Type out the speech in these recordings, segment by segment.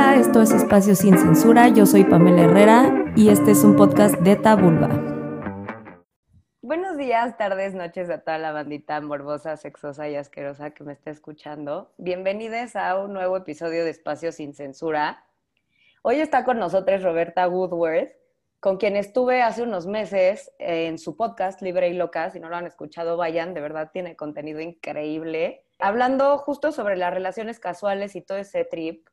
Esto es Espacio Sin Censura, yo soy Pamela Herrera y este es un podcast de Tabulba. Buenos días, tardes, noches a toda la bandita morbosa, sexosa y asquerosa que me está escuchando. Bienvenidos a un nuevo episodio de Espacio Sin Censura. Hoy está con nosotros Roberta Woodworth, con quien estuve hace unos meses en su podcast Libre y Loca. Si no lo han escuchado, vayan, de verdad tiene contenido increíble. Hablando justo sobre las relaciones casuales y todo ese trip.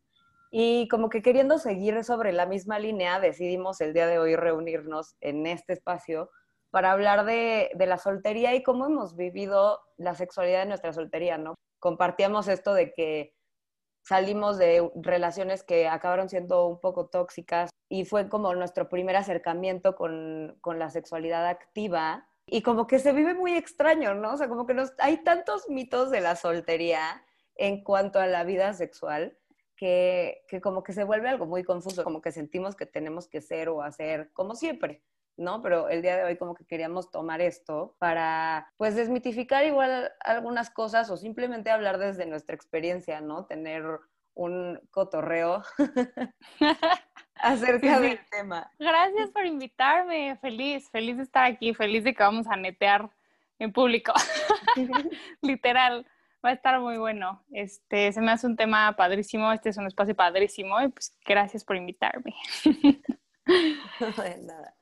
Y como que queriendo seguir sobre la misma línea, decidimos el día de hoy reunirnos en este espacio para hablar de, de la soltería y cómo hemos vivido la sexualidad de nuestra soltería, ¿no? Compartíamos esto de que salimos de relaciones que acabaron siendo un poco tóxicas y fue como nuestro primer acercamiento con, con, la sexualidad activa y como que se vive muy extraño, ¿no? O sea, como que nos, hay tantos mitos de la soltería en cuanto a la vida sexual que, que como que se vuelve algo muy confuso, como que sentimos que tenemos que ser o hacer como siempre. ¿no? Pero el día de hoy como que queríamos tomar esto para pues desmitificar igual algunas cosas o simplemente hablar desde nuestra experiencia, ¿no? Tener un cotorreo acerca del tema. Gracias por invitarme, feliz, feliz de estar aquí, feliz de que vamos a netear en público. Literal, va a estar muy bueno. Este, se me hace un tema padrísimo, este es un espacio padrísimo y pues gracias por invitarme. nada.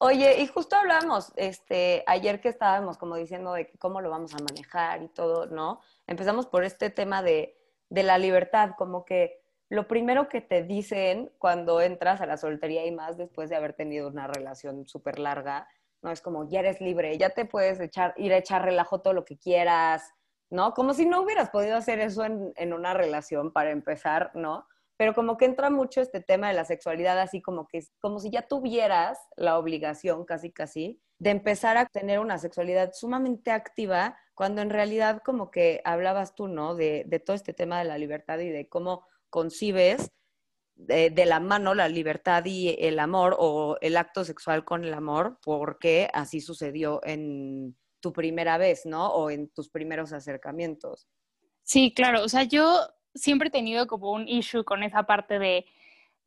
Oye, y justo hablamos, este, ayer que estábamos como diciendo de cómo lo vamos a manejar y todo, ¿no? Empezamos por este tema de, de la libertad, como que lo primero que te dicen cuando entras a la soltería y más después de haber tenido una relación súper larga, ¿no? Es como, ya eres libre, ya te puedes echar, ir a echar relajo todo lo que quieras, ¿no? Como si no hubieras podido hacer eso en, en una relación para empezar, ¿no? pero como que entra mucho este tema de la sexualidad, así como que como si ya tuvieras la obligación, casi casi, de empezar a tener una sexualidad sumamente activa, cuando en realidad como que hablabas tú, ¿no? De, de todo este tema de la libertad y de cómo concibes de, de, la mano la libertad y el amor o el acto sexual con el amor, porque así sucedió en tu primera vez, ¿no? O en tus primeros acercamientos. Sí, claro, o sea, yo siempre he tenido como un issue con esa parte de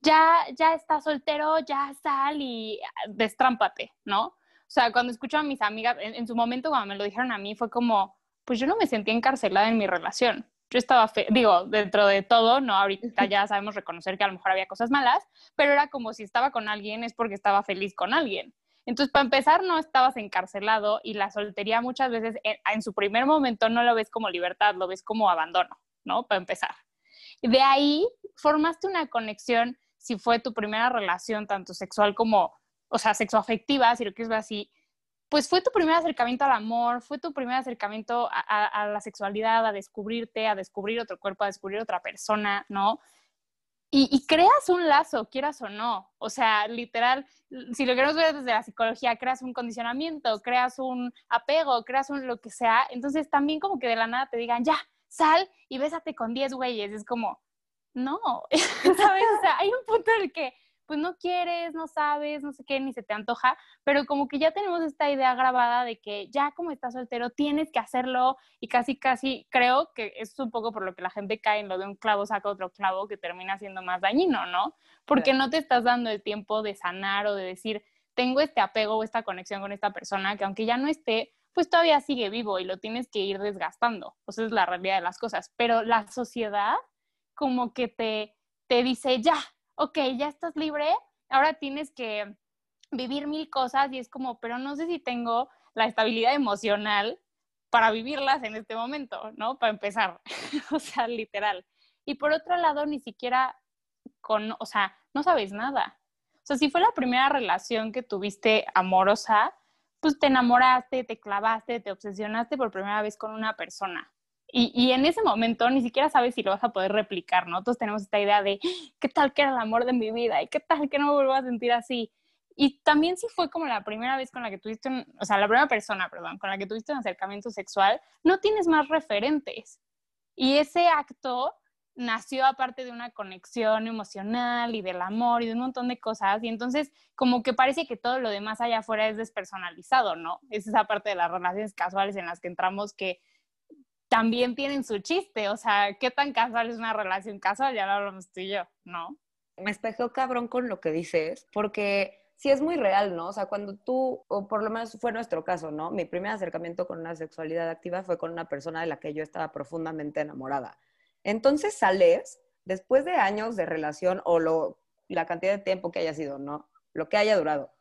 ya, ya estás soltero, ya sal y ah, destrámpate, ¿no? O sea, cuando escucho a mis amigas, en, su momento cuando me lo dijeron a mí, fue como, pues yo no me sentía encarcelada en mi relación. Yo estaba, fe digo, dentro de todo, ¿no? Ahorita ya sabemos reconocer que a lo mejor había cosas malas, pero era como si estaba con alguien es porque estaba feliz con alguien. Entonces, para empezar, no estabas encarcelado y la soltería muchas veces en, en su primer momento no lo ves como libertad, lo ves como abandono, ¿no? Para empezar. De ahí formaste una conexión, si fue tu primera relación, tanto sexual como, o sea, sexoafectiva, si lo quieres ver así, pues fue tu primer acercamiento al amor, fue tu primer acercamiento a, la sexualidad, a descubrirte, a descubrir otro cuerpo, a descubrir otra persona, ¿no? Y, creas un lazo, quieras o no. O sea, literal, si lo queremos ver desde la psicología, creas un condicionamiento, creas un apego, creas un lo que sea. Entonces también como que de la nada te digan, ya, sal y bésate con 10 güeyes. Es como, no, ¿sabes? O sea, hay un punto en el que pues no quieres, no sabes, no sé qué, ni se te antoja, pero como que ya tenemos esta idea grabada de que ya como estás soltero tienes que hacerlo y casi, casi creo que es un poco por lo que la gente cae en lo de un clavo saca otro clavo que termina siendo más dañino, ¿no? Porque no te estás dando el tiempo de sanar o de decir, tengo este apego o esta conexión con esta persona que aunque ya no esté, pues todavía sigue vivo y lo tienes que ir desgastando. O sea, es la realidad de las cosas. Pero la sociedad como que te, te dice, ya, ok, ya estás libre, ahora tienes que vivir mil cosas y es como, pero no sé si tengo la estabilidad emocional para vivirlas en este momento, ¿no? Para empezar, o sea, literal. Y por otro lado, ni siquiera con, o sea, no sabes nada. O sea, si fue la primera relación que tuviste amorosa, pues te enamoraste, te clavaste, te obsesionaste por primera vez con una persona. Y, en ese momento ni siquiera sabes si lo vas a poder replicar, ¿no? Todos tenemos esta idea de qué tal que era el amor de mi vida y qué tal que no me vuelvo a sentir así. Y también si fue como la primera vez con la que tuviste, un, o sea, la primera persona, perdón, con la que tuviste un acercamiento sexual, no tienes más referentes. Y ese acto nació aparte de una conexión emocional y del amor y de un montón de cosas. Y entonces, como que parece que todo lo demás allá afuera es despersonalizado, ¿no? Es esa parte de las relaciones casuales en las que entramos que también tienen su chiste. O sea, ¿qué tan casual es una relación casual? Ya lo hablamos tú y yo, ¿no? Me espejeo cabrón con lo que dices, porque sí es muy real, ¿no? O sea, cuando tú, o por lo menos fue nuestro caso, ¿no? Mi primer acercamiento con una sexualidad activa fue con una persona de la que yo estaba profundamente enamorada. Entonces sales, después de años de relación o lo, la cantidad de tiempo que haya sido, ¿no? Lo que haya durado.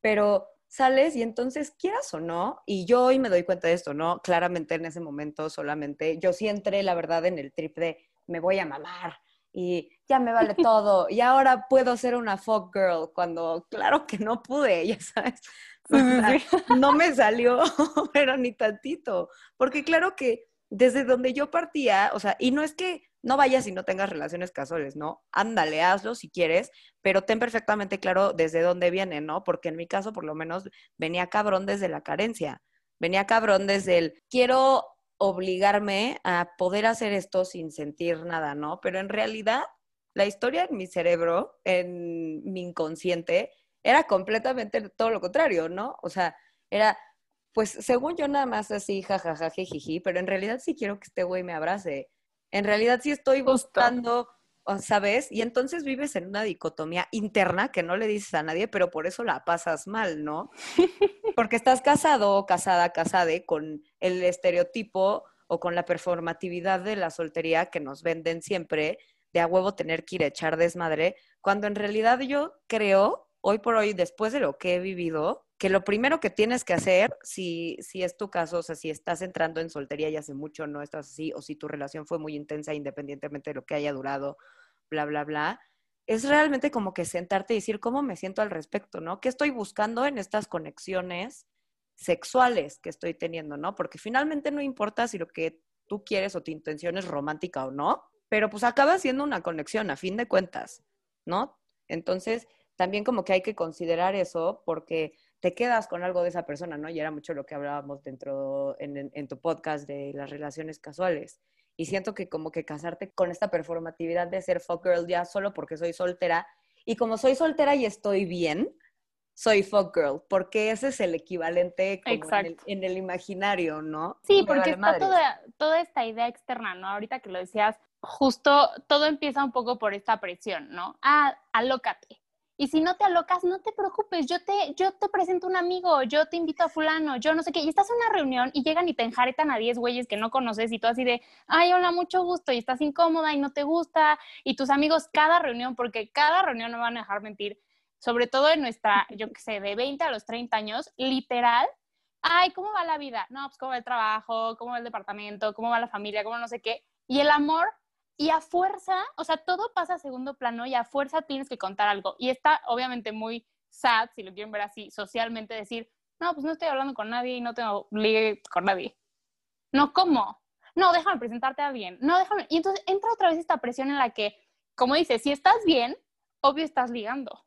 Pero sales y entonces quieras o no, y yo hoy me doy cuenta de esto, ¿no? Claramente en ese momento solamente, yo sí entré, la verdad, en el trip de me voy a mamar y ya me vale todo y ahora puedo ser una fuck girl cuando claro que no pude, ya sabes. no me salió, pero ni tantito, porque claro que desde donde yo partía, o sea, y no es que no vayas y no tengas relaciones casuales, ¿no? Ándale, hazlo si quieres, pero ten perfectamente claro desde dónde viene, ¿no? Porque en mi caso, por lo menos, venía cabrón desde la carencia. Venía cabrón desde el quiero obligarme a poder hacer esto sin sentir nada, ¿no? Pero en realidad, la historia en mi cerebro, en mi inconsciente, era completamente todo lo contrario, ¿no? O sea, era, pues según yo nada más así, jajaja, jiji, pero en realidad sí quiero que este güey me abrace en realidad sí estoy buscando, ¿sabes? Y entonces vives en una dicotomía interna que no le dices a nadie, pero por eso la pasas mal, ¿no? Porque estás casado, casada, casade con el estereotipo o con la performatividad de la soltería que nos venden siempre de a huevo tener que ir a echar desmadre, cuando en realidad yo creo, hoy por hoy, después de lo que he vivido, que lo primero que tienes que hacer, si, si es tu caso, o sea, si estás entrando en soltería y hace mucho no estás así, o si tu relación fue muy intensa independientemente de lo que haya durado, bla, bla, bla, es realmente como que sentarte y decir cómo me siento al respecto, ¿no? ¿Qué estoy buscando en estas conexiones sexuales que estoy teniendo, ¿no? Porque finalmente no importa si lo que tú quieres o tu intención es romántica o no, pero pues acaba siendo una conexión a fin de cuentas, ¿no? Entonces, también como que hay que considerar eso porque te quedas con algo de esa persona, ¿no? Y era mucho lo que hablábamos dentro en, tu podcast de las relaciones casuales. Y siento que como que casarte con esta performatividad de ser fuck girl ya solo porque soy soltera. Y como soy soltera y estoy bien, soy fuck girl, porque ese es el equivalente en, el, imaginario, ¿no? Sí, porque está toda, toda esta idea externa, ¿no? Ahorita que lo decías, justo todo empieza un poco por esta presión, ¿no? Ah, alócate, y si no te alocas, no te preocupes, yo te, yo te presento un amigo, yo te invito a fulano, yo no sé qué. Y estás en una reunión y llegan y te enjaretan a 10 güeyes que no conoces y tú así de, ay, hola, mucho gusto, y estás incómoda y no te gusta. Y tus amigos, cada reunión, porque cada reunión no van a dejar mentir, sobre todo en nuestra, yo qué sé, de 20 a los 30 años, literal, ay, ¿cómo va la vida? No, pues cómo va el trabajo, cómo va el departamento, cómo va la familia, cómo no sé qué. Y el amor y a fuerza, o sea, todo pasa a segundo plano y a fuerza tienes que contar algo. Y está obviamente muy sad, si lo quieren ver así, socialmente decir, no, pues no estoy hablando con nadie y no tengo ligue con nadie. No, ¿cómo? No, déjame presentarte a alguien. No, déjame. Y entonces entra otra vez esta presión en la que, como dices, si estás bien, obvio estás ligando.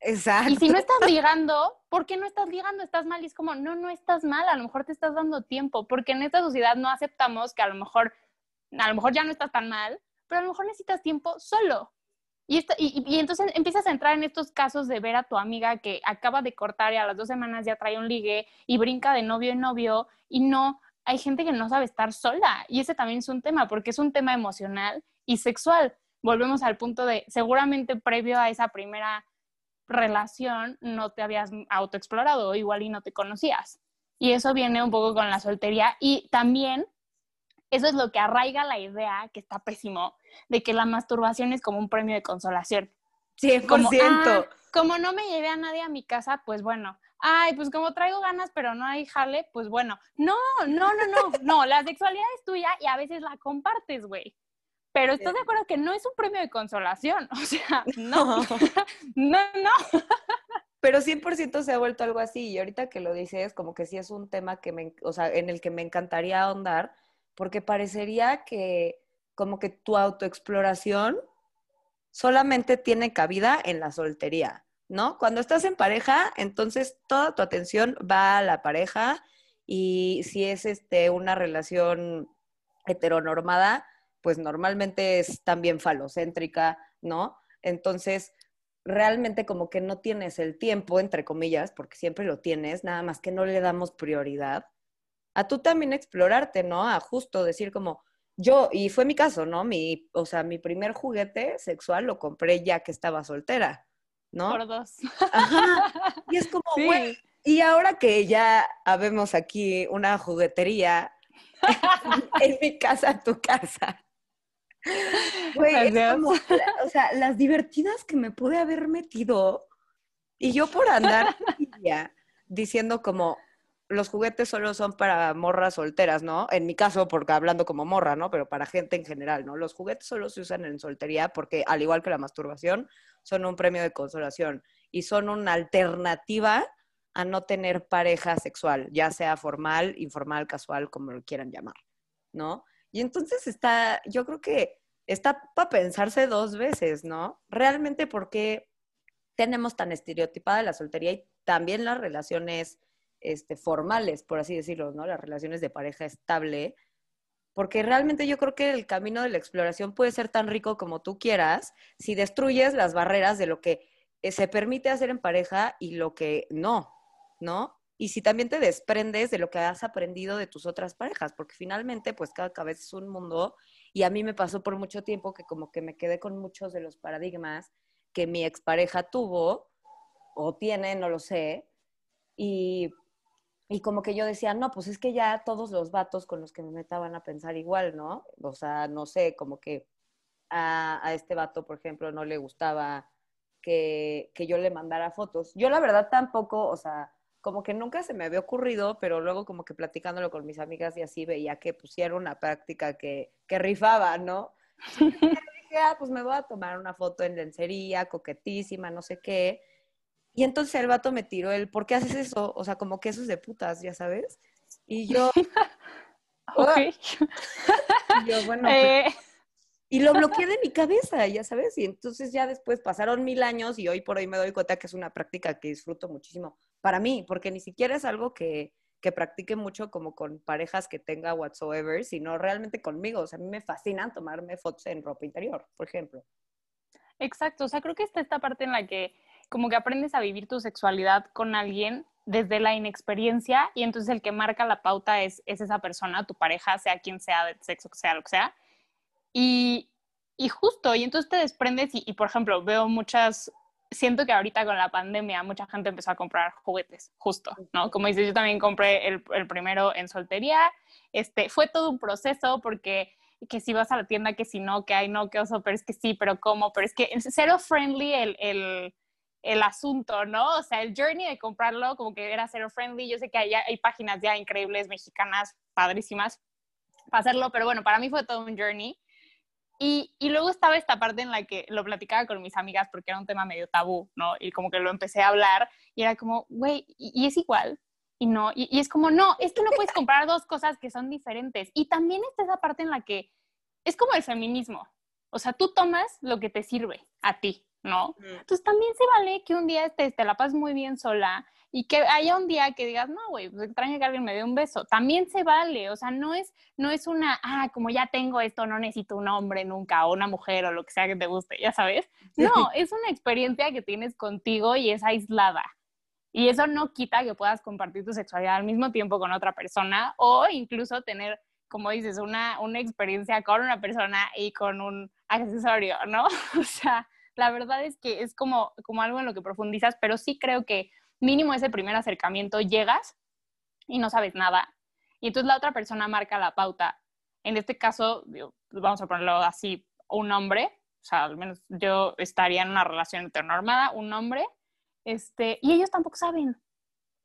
Exacto. Y si no estás ligando, ¿por qué no estás ligando? Estás mal. Y es como, no, no estás mal, a lo mejor te estás dando tiempo, porque en esta sociedad no aceptamos que a lo mejor, a lo mejor ya no estás tan mal, pero a lo mejor necesitas tiempo solo. Y, y, entonces empiezas a entrar en estos casos de ver a tu amiga que acaba de cortar y a las dos semanas ya trae un ligue y brinca de novio en novio y no, hay gente que no sabe estar sola y ese también es un tema porque es un tema emocional y sexual. Volvemos al punto de, seguramente previo a esa primera relación no te habías autoexplorado igual y no te conocías. Y eso viene un poco con la soltería y también eso es lo que arraiga la idea, que está pésimo, de que la masturbación es como un premio de consolación. 100%. Como, ah, como no me llevé a nadie a mi casa, pues bueno. Ay, pues como traigo ganas, pero no hay jale, pues bueno. No, no, no, no, no. La sexualidad es tuya y a veces la compartes, güey. Pero estás de acuerdo que no es un premio de consolación. O sea, no, no, no. Pero 100% se ha vuelto algo así. Y ahorita que lo dices, como que sí es un tema que me, o sea, en el que me encantaría ahondar, porque parecería que como que tu autoexploración solamente tiene cabida en la soltería, ¿no? Cuando estás en pareja, entonces toda tu atención va a la pareja y si es este, una relación heteronormada, pues normalmente es también falocéntrica, ¿no? Entonces, realmente como que no tienes el tiempo, entre comillas, porque siempre lo tienes, nada más que no le damos prioridad a tú también explorarte, ¿no? A justo decir como, yo, y fue mi caso, ¿no? Mi, o sea, mi primer juguete sexual lo compré ya que estaba soltera, ¿no? Por dos. Ajá. Y es como, güey, y ahora que ya habemos aquí una juguetería en mi casa, tu casa. Güey, es como, o sea, las divertidas que me pude haber metido y yo por andar diciendo como los juguetes solo son para morras solteras, ¿no? En mi caso, porque hablando como morra, ¿no? Pero para gente en general, ¿no? Los juguetes solo se usan en soltería porque, al igual que la masturbación, son un premio de consolación y son una alternativa a no tener pareja sexual, ya sea formal, informal, casual, como lo quieran llamar, ¿no? Y entonces está, yo creo que está para pensarse dos veces, ¿no? Realmente porque tenemos tan estereotipada la soltería y también las relaciones este, formales, por así decirlo, ¿no? Las relaciones de pareja estable, porque realmente yo creo que el camino de la exploración puede ser tan rico como tú quieras si destruyes las barreras de lo que eh, se permite hacer en pareja y lo que no, ¿no? Y si también te desprendes de lo que has aprendido de tus otras parejas, porque finalmente, pues cada cabeza es un mundo y a mí me pasó por mucho tiempo que como que me quedé con muchos de los paradigmas que mi expareja tuvo o tiene, no lo sé, y, y, como que yo decía, no, pues es que ya todos los vatos con los que me metaban a pensar igual, ¿no? O sea, no sé, como que a, a este vato, por ejemplo, no le gustaba que, que yo le mandara fotos. Yo la verdad tampoco, o sea, como que nunca se me había ocurrido, pero luego como que platicándolo con mis amigas y así veía que pusiera una práctica que, que rifaba, ¿no? dije, ah, pues me voy a tomar una foto en lencería, coquetísima, no sé qué. Y entonces el vato me tiró el, ¿por qué haces eso? O sea, como que eso es de putas, ya sabes. Y yo... ok. y yo, bueno, pues, Eh, y lo bloqueé de mi cabeza, ya sabes. Y entonces ya después pasaron mil años y hoy por hoy me doy cuenta que es una práctica que disfruto muchísimo para mí, porque ni siquiera es algo que, que practique mucho como con parejas que tenga whatsoever, sino realmente conmigo. O sea, a mí me fascinan tomarme fotos en ropa interior, por ejemplo. Exacto, o sea, creo que está esta parte en la que como que aprendes a vivir tu sexualidad con alguien desde la inexperiencia y entonces el que marca la pauta es, es esa persona, tu pareja, sea quien sea, del sexo que sea, lo que sea. Y, y justo, y entonces te desprendes y, y, por ejemplo, veo muchas, siento que ahorita con la pandemia mucha gente empezó a comprar juguetes, justo, ¿no? Como dices, yo también compré el, el primero en soltería, este, fue todo un proceso porque que si vas a la tienda, que si no, que hay no, que oso, pero es que sí, pero cómo, pero es que cero friendly el, el, el, asunto, ¿no? O sea, el journey de comprarlo como que era cero friendly. Yo sé que hay, hay páginas ya increíbles, mexicanas, padrísimas, para hacerlo, pero bueno, para mí fue todo un journey. Y, y, luego estaba esta parte en la que lo platicaba con mis amigas porque era un tema medio tabú, ¿no? Y como que lo empecé a hablar y era como, güey, y, es igual. Y no, y, y, es como, no, es que no puedes comprar dos cosas que son diferentes. Y también está esa parte en la que es como el feminismo. O sea, tú tomas lo que te sirve a ti, ¿no? Mm. Entonces también se vale que un día te, te la pases muy bien sola y que haya un día que digas, no, güey, pues extraño que alguien me dé un beso. También se vale, o sea, no es, no es una, ah, como ya tengo esto, no necesito un hombre nunca, o una mujer, o lo que sea que te guste, ya sabes. No, es una experiencia que tienes contigo y es aislada. Y eso no quita que puedas compartir tu sexualidad al mismo tiempo con otra persona o incluso tener, como dices, una, una experiencia con una persona y con un accesorio, ¿no? O sea, la verdad es que es como, como algo en lo que profundizas, pero sí creo que mínimo ese primer acercamiento llegas y no sabes nada. Y entonces la otra persona marca la pauta. En este caso, vamos a ponerlo así, un hombre, o sea, al menos yo estaría en una relación heteronormada, un hombre, este, y ellos tampoco saben.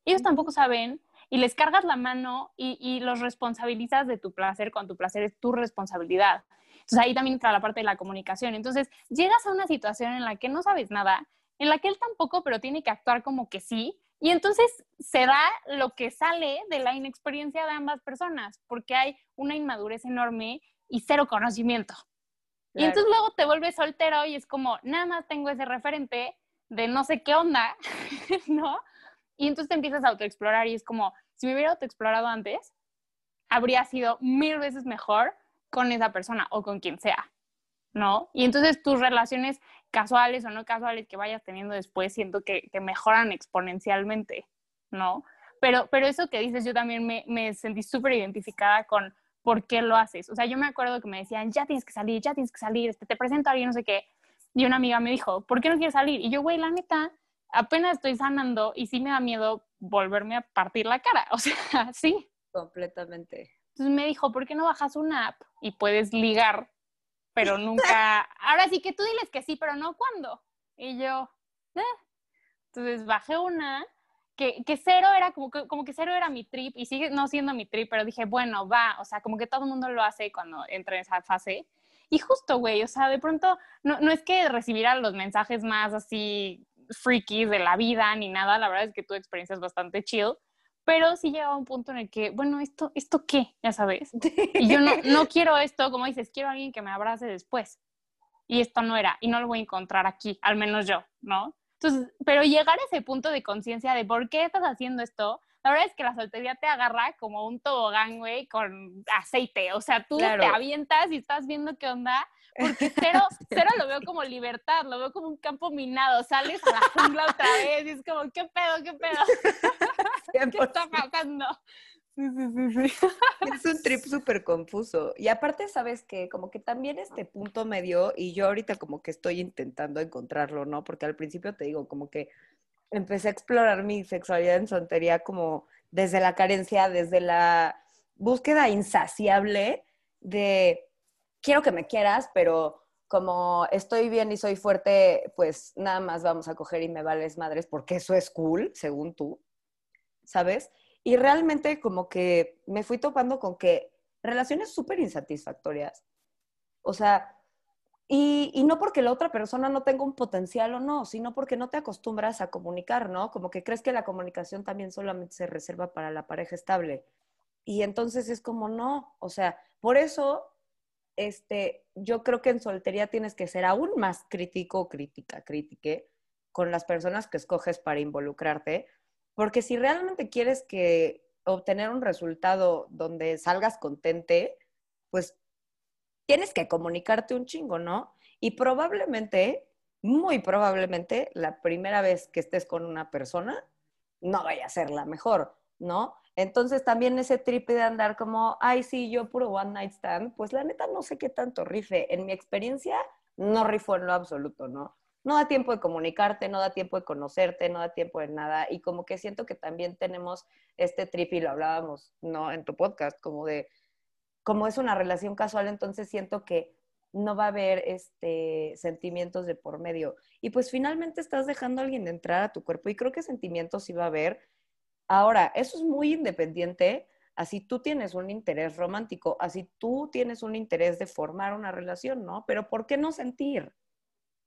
Ellos tampoco saben y les cargas la mano y, y, los responsabilizas de tu placer cuando tu placer es tu responsabilidad. Entonces ahí también entra la parte de la comunicación. Entonces llegas a una situación en la que no sabes nada en la que él tampoco, pero tiene que actuar como que sí. Y entonces se da lo que sale de la inexperiencia de ambas personas, porque hay una inmadurez enorme y cero conocimiento. Claro. Y entonces luego te vuelves soltero y es como, nada más tengo ese referente de no sé qué onda, ¿no? Y entonces te empiezas a autoexplorar y es como, si me hubiera autoexplorado antes, habría sido mil veces mejor con esa persona o con quien sea. ¿no? Y entonces tus relaciones casuales o no casuales que vayas teniendo después, siento que, mejoran exponencialmente, ¿no? Pero, pero eso que dices, yo también me, me sentí súper identificada con por qué lo haces. O sea, yo me acuerdo que me decían, ya tienes que salir, ya tienes que salir, este, te presento a alguien, no sé qué. Y una amiga me dijo, ¿por qué no quieres salir? Y yo, güey, la neta, apenas estoy sanando y sí me da miedo volverme a partir la cara. O sea, sí. Completamente. Entonces me dijo, ¿por qué no bajas una app y puedes ligar, pero nunca... Ahora sí que tú diles que sí, pero no cuándo. Y yo, eh". entonces bajé una que, que, cero era como que, como que cero era mi trip y sigue no siendo mi trip, pero dije, bueno, va, o sea, como que todo el mundo lo hace cuando entra en esa fase. Y justo, güey, o sea, de pronto, no, no es que recibiera los mensajes más así freaky de la vida ni nada, la verdad es que tu experiencia es bastante chill, pero sí llegaba un punto en el que, bueno, ¿esto, esto qué? Ya sabes. Y yo no, no quiero esto, como dices, quiero a alguien que me abrace después. Y esto no era, y no lo voy a encontrar aquí, al menos yo, ¿no? Entonces, pero llegar a ese punto de conciencia de por qué estás haciendo esto, la verdad es que la soltería te agarra como un tobogán, güey, con aceite. O sea, tú te avientas y estás viendo qué onda, porque cero, cero lo veo como libertad, lo veo como un campo minado. Sales a la jungla otra vez y es como, ¿qué pedo, qué pedo? ¿Qué está pasando? Sí, sí, sí, sí. Es un trip súper confuso. Y aparte, ¿sabes que Como que también este punto medio, y yo ahorita como que estoy intentando encontrarlo, ¿no? Porque al principio te digo, como que empecé a explorar mi sexualidad en soltería como desde la carencia, desde la búsqueda insaciable de quiero que me quieras, pero como estoy bien y soy fuerte, pues nada más vamos a coger y me vales madres porque eso es cool, según tú, ¿sabes? Y realmente como que me fui topando con que relaciones súper insatisfactorias. O sea, y, y, no porque la otra persona no tenga un potencial o no, sino porque no te acostumbras a comunicar, ¿no? Como que crees que la comunicación también solamente se reserva para la pareja estable. Y entonces es como, no, o sea, por eso este, yo creo que en soltería tienes que ser aún más crítico, crítica, crítique con las personas que escoges para involucrarte, porque si realmente quieres que obtener un resultado donde salgas contente, pues tienes que comunicarte un chingo, ¿no? Y probablemente, muy probablemente, la primera vez que estés con una persona no vaya a ser la mejor, ¿no? Entonces también ese trip de andar como, ay, sí, yo puro one night stand, pues la neta no sé qué tanto rife. En mi experiencia, no rifo en lo absoluto, ¿no? No da tiempo de comunicarte, no da tiempo de conocerte, no da tiempo de nada. Y como que siento que también tenemos este trip, y lo hablábamos, ¿no? En tu podcast, como de, como es una relación casual, entonces siento que no va a haber este, sentimientos de por medio. Y pues finalmente estás dejando a alguien entrar a tu cuerpo y creo que sentimientos sí va a haber Ahora, eso es muy independiente, así tú tienes un interés romántico, así tú tienes un interés de formar una relación, ¿no? Pero ¿por qué no sentir?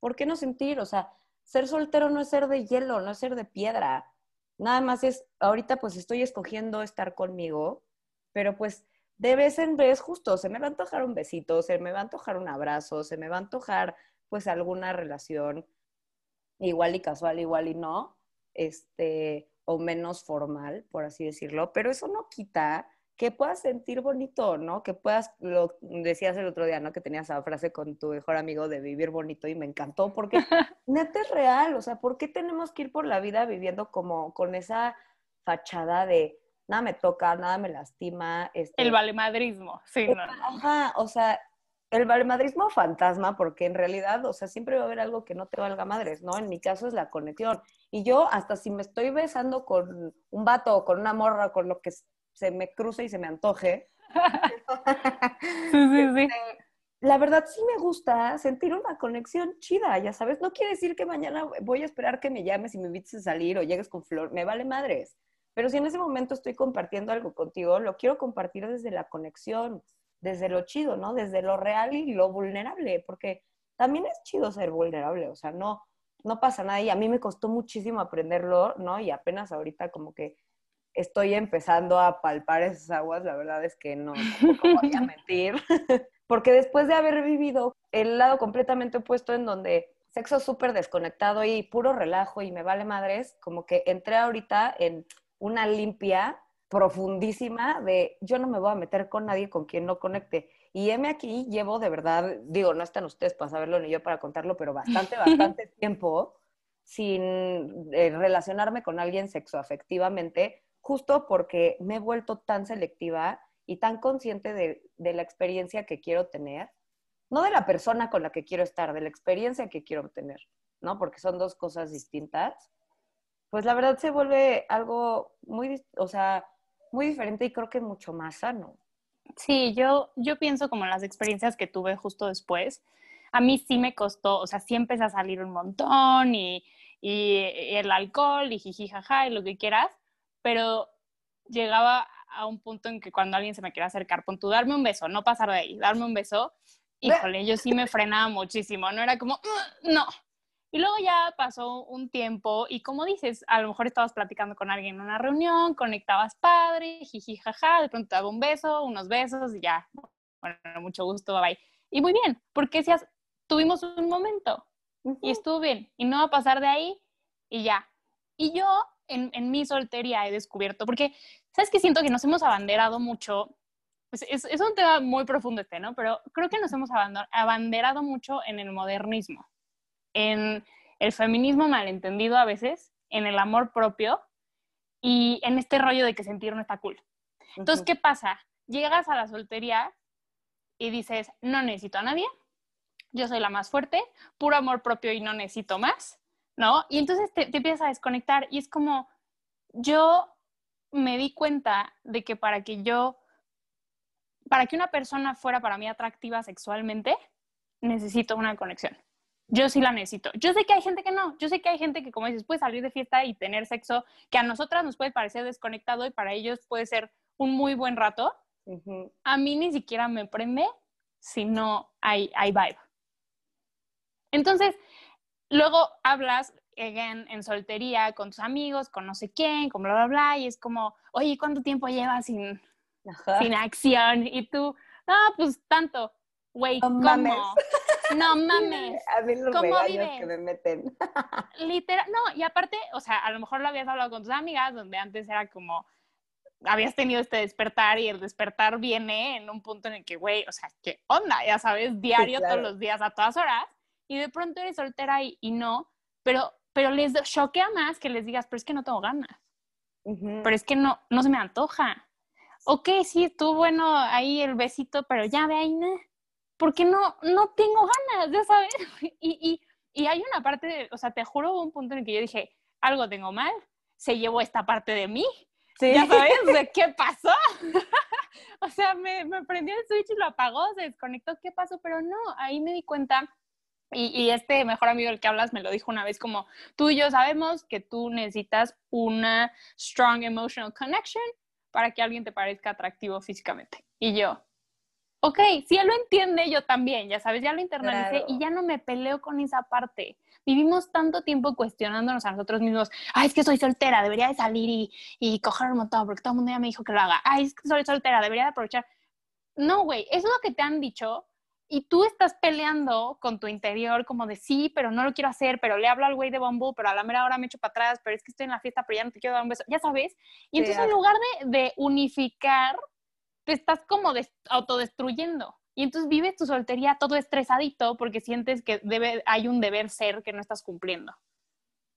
¿Por qué no sentir? O sea, ser soltero no es ser de hielo, no es ser de piedra. Nada más es, ahorita pues estoy escogiendo estar conmigo, pero pues de vez en vez justo se me va a antojar un besito, se me va a antojar un abrazo, se me va a antojar pues alguna relación igual y casual, igual y no. Este, o menos formal, por así decirlo, pero eso no quita que puedas sentir bonito, ¿no? Que puedas, lo decías el otro día, ¿no? Que tenías esa frase con tu mejor amigo de vivir bonito y me encantó porque neta es real, o sea, ¿por qué tenemos que ir por la vida viviendo como con esa fachada de nada me toca, nada me lastima? Este... El valemadrismo, sí. No, Ajá, o sea, el valemadrismo fantasma, porque en realidad, o sea, siempre va a haber algo que no te valga madres, ¿no? En mi caso es la conexión. Y yo, hasta si me estoy besando con un vato o con una morra, con lo que se me cruce y se me antoje. sí, sí, sí. Este, la verdad sí me gusta sentir una conexión chida, ya sabes. No quiere decir que mañana voy a esperar que me llames y me invites a salir o llegues con flor, me vale madres. Pero si en ese momento estoy compartiendo algo contigo, lo quiero compartir desde la conexión desde lo chido, ¿no? Desde lo real y lo vulnerable, porque también es chido ser vulnerable, o sea, no, no pasa nada y a mí me costó muchísimo aprenderlo, ¿no? Y apenas ahorita como que estoy empezando a palpar esas aguas, la verdad es que no, no voy a mentir, porque después de haber vivido el lado completamente opuesto en donde sexo súper desconectado y puro relajo y me vale madres, como que entré ahorita en una limpia profundísima de yo no me voy a meter con nadie con quien no conecte. Y M aquí llevo de verdad, digo, no están ustedes para saberlo ni yo para contarlo, pero bastante, bastante tiempo sin eh, relacionarme con alguien sexoafectivamente, justo porque me he vuelto tan selectiva y tan consciente de, de la experiencia que quiero tener, no de la persona con la que quiero estar, de la experiencia que quiero obtener, ¿no? Porque son dos cosas distintas. Pues la verdad se vuelve algo muy, o sea, muy diferente y creo que mucho más sano. Sí, yo, yo pienso como las experiencias que tuve justo después. A mí sí me costó, o sea, sí empecé a salir un montón y, y el alcohol y jiji jaja y lo que quieras, pero llegaba a un punto en que cuando alguien se me quiere acercar, pon tú, darme un beso, no pasar de ahí, darme un beso, híjole, yo sí me frenaba muchísimo, no era como, no. Y luego ya pasó un tiempo y como dices, a lo mejor estabas platicando con alguien en una reunión, conectabas padre, jiji, jaja, de pronto te daba un beso, unos besos y ya, bueno, mucho gusto, bye bye. Y muy bien, porque si tuvimos un momento y estuvo bien y no va a pasar de ahí y ya. Y yo en, en mi soltería he descubierto, porque, ¿sabes qué? Siento que nos hemos abanderado mucho pues es, es, un tema muy profundo este, ¿no? Pero creo que nos hemos abanderado mucho en el modernismo, en el feminismo malentendido a veces, en el amor propio y en este rollo de que sentir no está cool. Entonces, ¿qué pasa? Llegas a la soltería y dices, no necesito a nadie, yo soy la más fuerte, puro amor propio y no necesito más, ¿no? Y entonces te, te empiezas a desconectar y es como, yo me di cuenta de que para que yo para que una persona fuera para mí atractiva sexualmente, necesito una conexión. Yo sí la necesito. Yo sé que hay gente que no. Yo sé que hay gente que, como dices, puede salir de fiesta y tener sexo que a nosotras nos puede parecer desconectado y para ellos puede ser un muy buen rato. A mí ni siquiera me prende si no hay, hay vibe. Entonces, luego hablas again, en soltería con tus amigos, con no sé quién, con bla, bla, bla, y es como, oye, ¿cuánto tiempo llevas sin, sin acción. Y tú, no, pues tanto. Güey, no ¿cómo? Mames. No mames. A mí los ¿Cómo vives? que me meten. Literal, no, y aparte, o sea, a lo mejor lo habías hablado con tus amigas, donde antes era como, habías tenido este despertar y el despertar viene en un punto en el que, güey, o sea, ¿qué onda? Ya sabes, diario, todos los días, a todas horas, y de pronto eres soltera y, y no, pero, pero les choquea más que les digas, pero es que no tengo ganas. Pero es que no, no se me antoja ok, sí, estuvo bueno ahí el besito, pero ya ve ahí. Porque no, no tengo ganas, ya sabes. Y, y, y hay una parte, de, o sea, te juro, hubo un punto en el que yo dije, algo tengo mal, se llevó esta parte de mí. Sí. Ya sabes, ¿de qué pasó? o sea, me, me prendió el switch y lo apagó, se desconectó, ¿qué pasó? Pero no, ahí me di cuenta y, y, este mejor amigo del que hablas me lo dijo una vez como, tú y yo sabemos que tú necesitas una strong emotional connection para que alguien te parezca atractivo físicamente. Y yo, ok, si él lo entiende, yo también, ya sabes, ya lo internalicé y ya no me peleo con esa parte. Vivimos tanto tiempo cuestionándonos a nosotros mismos, ay, es que soy soltera, debería de salir y, y coger un montón porque todo el mundo ya me dijo que lo haga. Ay, es que soy soltera, debería de aprovechar. No, güey, eso es lo que te han dicho y tú estás peleando con tu interior como de sí, pero no lo quiero hacer, pero le hablo al güey de Bumble, pero a la mera hora me echo para atrás, pero es que estoy en la fiesta, pero ya no te quiero dar un beso, ya sabes. Y entonces en lugar de, de, unificar, te estás como autodestruyendo. Y entonces vives tu soltería todo estresadito porque sientes que debe, hay un deber ser que no estás cumpliendo.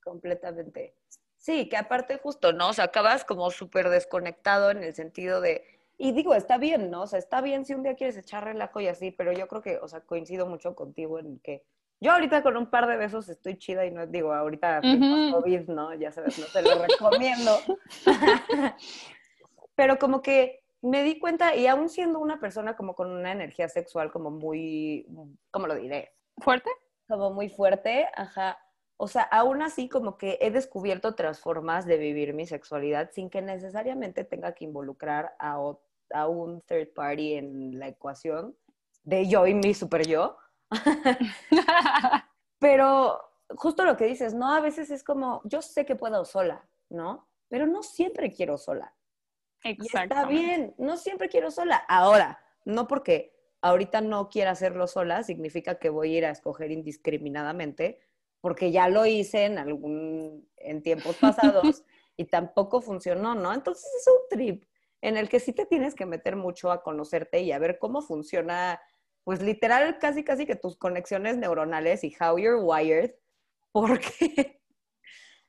Completamente. Sí, que aparte justo, ¿no? O sea, acabas como súper desconectado en el sentido de y digo, está bien, ¿no? O sea, está bien si un día quieres echar relajo y así, pero yo creo que, o sea, coincido mucho contigo en que yo ahorita con un par de besos estoy chida y no digo, ahorita COVID, ¿no? Ya sabes, no te lo recomiendo. pero como que me di cuenta, y aún siendo una persona como con una energía sexual como muy, ¿cómo lo diré? ¿Fuerte? Como muy fuerte, ajá. O sea, aún así como que he descubierto otras formas de vivir mi sexualidad sin que necesariamente tenga que involucrar a, a un third party en la ecuación de yo y mi super yo. Pero justo lo que dices, ¿no? A veces es como, yo sé que puedo sola, ¿no? Pero no siempre quiero sola. Exacto. Está bien, no siempre quiero sola. Ahora, no porque ahorita no quiera hacerlo sola, significa que voy a ir a escoger indiscriminadamente, porque ya lo hice en algún, en tiempos pasados y tampoco funcionó, ¿no? Entonces es un trip en el que sí te tienes que meter mucho a conocerte y a ver cómo funciona, pues literal, casi casi que tus conexiones neuronales y how you're wired, porque